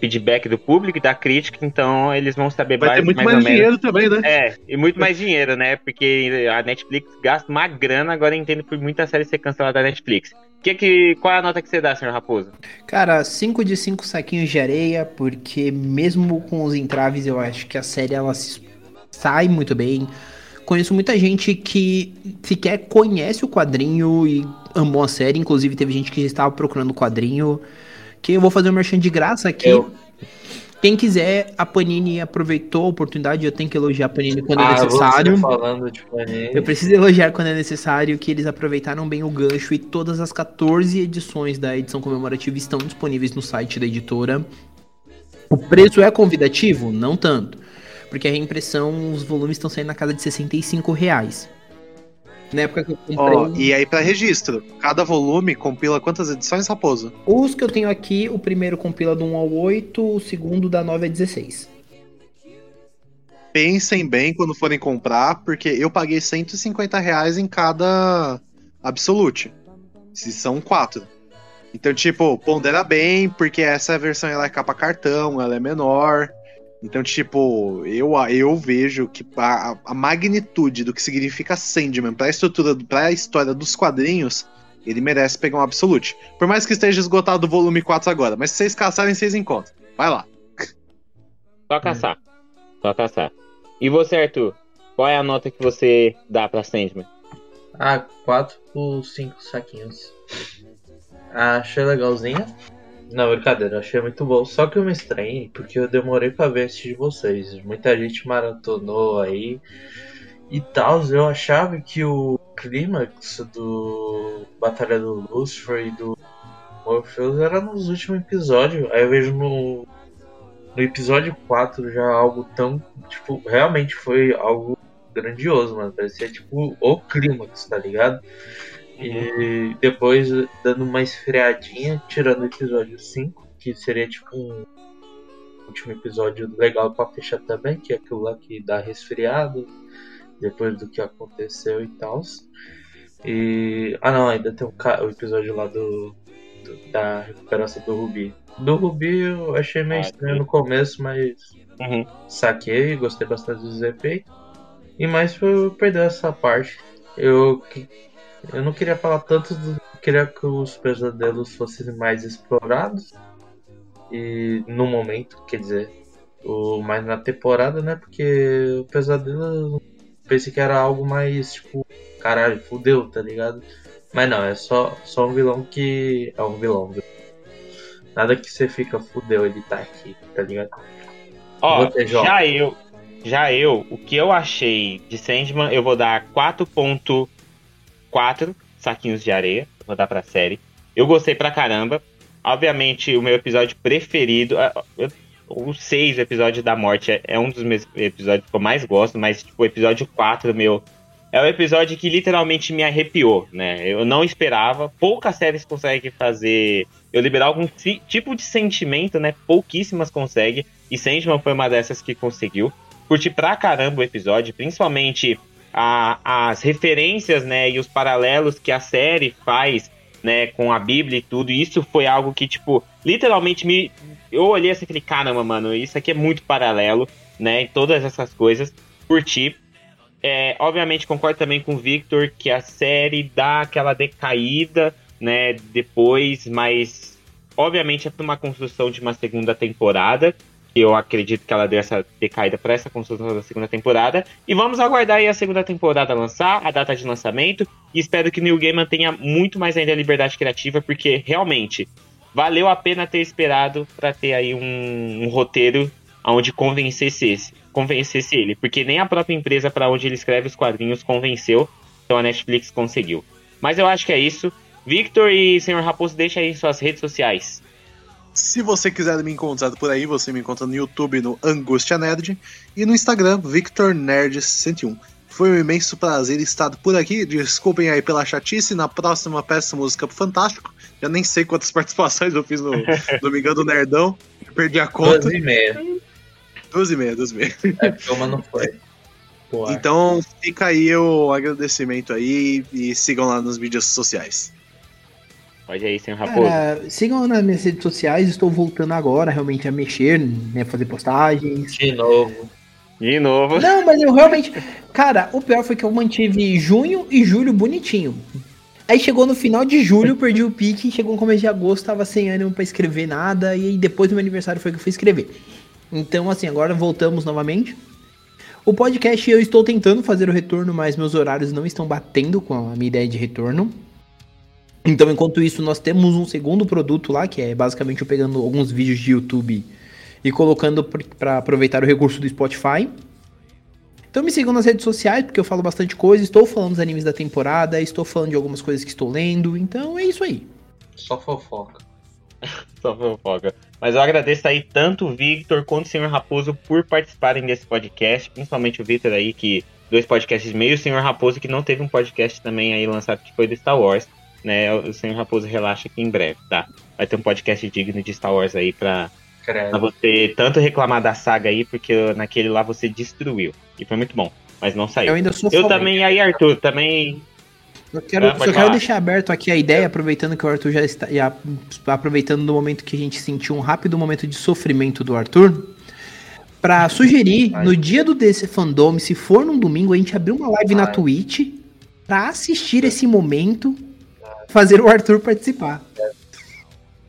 feedback do público e da crítica, então eles vão saber Vai mais, ter muito mais mais, ou menos. dinheiro também, né? É, e muito mais dinheiro, né? Porque a Netflix gasta uma grana, agora eu entendo por muita série ser cancelada da Netflix. Que que, qual é a nota que você dá, senhor Raposo? Cara, 5 de 5 saquinhos de areia, porque mesmo com os entraves, eu acho que a série ela se sai muito bem. Conheço muita gente que sequer conhece o quadrinho e amou a série. Inclusive, teve gente que já estava procurando o quadrinho. Que eu vou fazer um merchan de graça aqui. Eu. Quem quiser, a Panini aproveitou a oportunidade. Eu tenho que elogiar a Panini quando é Ah, necessário. você falando de Panini. Eu preciso elogiar quando é necessário que eles aproveitaram bem o gancho e todas as 14 edições da edição comemorativa estão disponíveis no site da editora. O preço é convidativo? Não tanto. Porque a reimpressão, os volumes estão saindo na casa de 65 reais. Na época que eu comprei. Ó, e aí, pra registro, cada volume compila quantas edições, Raposo? Os que eu tenho aqui, o primeiro compila do 1 ao 8, o segundo da 9 a 16. Pensem bem quando forem comprar, porque eu paguei 150 reais em cada Absolute. Se são quatro. Então, tipo, pondera bem, porque essa versão ela é capa cartão, ela é menor. Então, tipo, eu, eu vejo que a, a magnitude do que significa Sandman pra estrutura, pra história dos quadrinhos, ele merece pegar um Absolute. Por mais que esteja esgotado o volume 4 agora, mas se vocês caçarem, vocês encontram. Vai lá. Só caçar. Só caçar. E você, Arthur? Qual é a nota que você dá pra Sandman? Ah, 4 por 5 saquinhos. Ah, achei legalzinha. Não, brincadeira, achei muito bom. Só que eu me estranhei porque eu demorei pra ver antes de vocês. Muita gente maratonou aí e tal. Eu achava que o clímax do Batalha do Lucifer e do Morpheus era nos últimos episódios. Aí eu vejo no, no episódio 4 já algo tão. Tipo, realmente foi algo grandioso, mano. Parecia tipo o clímax, tá ligado? E depois dando uma esfriadinha, tirando o episódio 5, que seria tipo um último episódio legal pra fechar também, que é aquilo lá que dá resfriado depois do que aconteceu e tal. E. Ah não, ainda tem o, ca- o episódio lá do, do- da recuperação do Rubi. Do Rubi eu achei meio Ah, estranho sim. no começo, mas Uhum. saquei, gostei bastante dos efeitos. E mais por perder essa parte. Eu, eu não queria falar tanto do. Queria que os pesadelos fossem mais explorados. E no momento, quer dizer, o, mais na temporada, né? Porque o pesadelo eu pensei que era algo mais tipo, caralho, fudeu, tá ligado? Mas não, é só, só um vilão que. É um vilão. viu? Nada que você fica fudeu, ele tá aqui, tá ligado? Ó, já eu, já eu, o que eu achei de Sandman, eu vou dar 4.4 saquinhos de areia, vou dar pra série. Eu gostei pra caramba. Obviamente, o meu episódio preferido, o 6, o episódio da morte, é, é um dos meus episódios que eu mais gosto, mas tipo, o episódio 4, meu, é o episódio que literalmente me arrepiou, né? Eu não esperava, poucas séries conseguem fazer eu liberar algum ti- tipo de sentimento, né? Pouquíssimas conseguem. E Sandman foi uma dessas que conseguiu. Curti pra caramba o episódio, principalmente a- as referências, né, e os paralelos que a série faz, né, com a Bíblia e tudo. Isso foi algo que, tipo, literalmente me. Eu olhei assim e falei, caramba, mano, isso aqui é muito paralelo, né, e todas essas coisas. Curti. É, obviamente concordo também com o Victor que a série dá aquela decaída, né, depois, mas obviamente é para uma construção de uma segunda temporada. Eu acredito que ela deu essa decaída para essa construção da segunda temporada. E vamos aguardar aí a segunda temporada lançar, a data de lançamento. E espero que New Gaiman tenha muito mais ainda liberdade criativa, porque realmente valeu a pena ter esperado para ter aí um, um roteiro onde convencesse, esse, convencesse ele. Porque nem a própria empresa para onde ele escreve os quadrinhos convenceu. Então a Netflix conseguiu. Mas eu acho que é isso. Victor e Senhor Raposo, deixa aí suas redes sociais. Se você quiser me encontrar por aí, você me encontra no YouTube no Angústia Nerd e no Instagram VictorNerd101. Foi um imenso prazer estar por aqui. Desculpem aí pela chatice. Na próxima peça música pro Fantástico. Já nem sei quantas participações eu fiz no Domingão do Nerdão. perdi a conta. 12 e meia. 12 e meia, 12 e meia. É, porque uma não foi. Então fica aí o agradecimento aí e sigam lá nas mídias sociais. Pode aí, senhor Raposo. Cara, sigam nas minhas redes sociais, estou voltando agora realmente a mexer, né, fazer postagens. de novo. De novo. Não, mas eu realmente. Cara, o pior foi que eu mantive junho e julho bonitinho. Aí chegou no final de julho, perdi o pique, chegou no começo de agosto, tava sem ânimo pra escrever nada, e aí depois do meu aniversário foi que eu fui escrever. Então, assim, agora voltamos novamente. O podcast eu estou tentando fazer o retorno, mas meus horários não estão batendo com a minha ideia de retorno. Então, enquanto isso, nós temos um segundo produto lá, que é basicamente eu pegando alguns vídeos de YouTube e colocando para aproveitar o recurso do Spotify. Então me sigam nas redes sociais, porque eu falo bastante coisa, estou falando dos animes da temporada, estou falando de algumas coisas que estou lendo, então é isso aí. Só fofoca. Só fofoca. Mas eu agradeço aí tanto o Victor quanto o senhor Raposo por participarem desse podcast, principalmente o Victor aí, que dois podcasts meio, o senhor Raposo que não teve um podcast também aí lançado que foi do Star Wars, né? O senhor Raposo relaxa que em breve, tá? Vai ter um podcast digno de Star Wars aí pra, pra você tanto reclamar da saga aí, porque naquele lá você destruiu. E foi muito bom, mas não Eu saiu. ainda sou Eu fã. também, aí Arthur, também Eu quero, Ah, só quero deixar aberto aqui a ideia, aproveitando que o Arthur já está. já- aproveitando do momento que a gente sentiu um rápido momento de sofrimento do Arthur. Pra sugerir, Ai. no dia do DC Fandom, se for num domingo, a gente abrir uma live na. Twitch pra assistir esse momento, fazer o Arthur participar.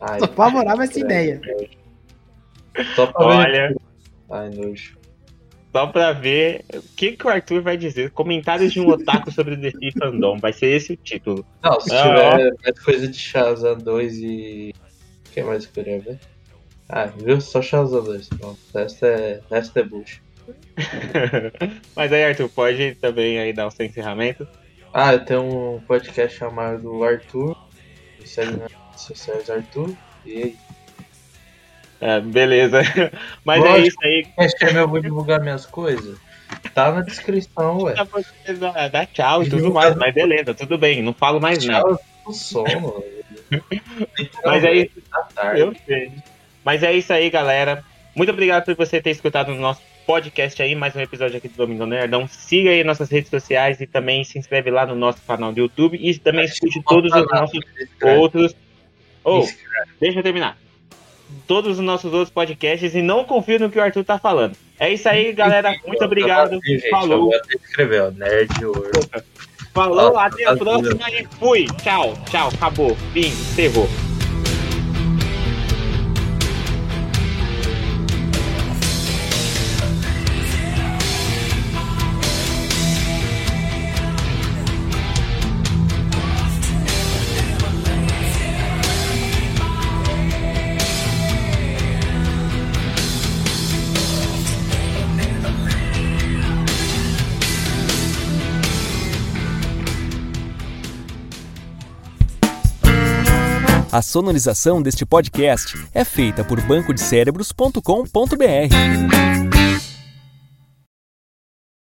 Ai, Sou favorável a essa ideia. só pra ver. olha, Ai, nojo. só pra ver o que, que o Arthur vai dizer. Comentários de um otaku sobre o DC Fandom. Vai ser esse o título. Não, se Ah, tiver mais coisa de Shazam 2 e. O que mais eu queria ver? Ah, viu? Só Shazam 2. Pronto. Resto é, é bullshit. Mas aí, Arthur, pode também aí dar o seu encerramento. Ah, eu tenho um podcast chamado Arthur. Me segue nas redes sociais Arthur. E aí? É, beleza. Mas é Lógico. isso aí. Acho que eu vou divulgar minhas coisas. Tá na descrição, ué. Dá tchau e tudo mais. Mas beleza, tudo bem. Não falo mais nada. Tchau, eu tô sono. Mas é isso. Tá. Eu sei. Mas é isso aí, galera. Muito obrigado por você ter escutado o nosso podcast aí, mais um episódio aqui do Domingo Nerdão. Siga aí nossas redes sociais e também se inscreve lá no nosso canal do YouTube e também escute todos os nossos outros. Oh, deixa eu terminar. Todos os nossos outros podcasts e não confio no que o Arthur tá falando. É isso aí, galera. Muito obrigado. Gente, Falou. Eu vou até escrever, ó. Nerd. Falou, até a próxima e fui. Tchau, tchau, acabou. Fim, encerrou. A sonorização deste podcast é feita por bancodecérebros.com.br.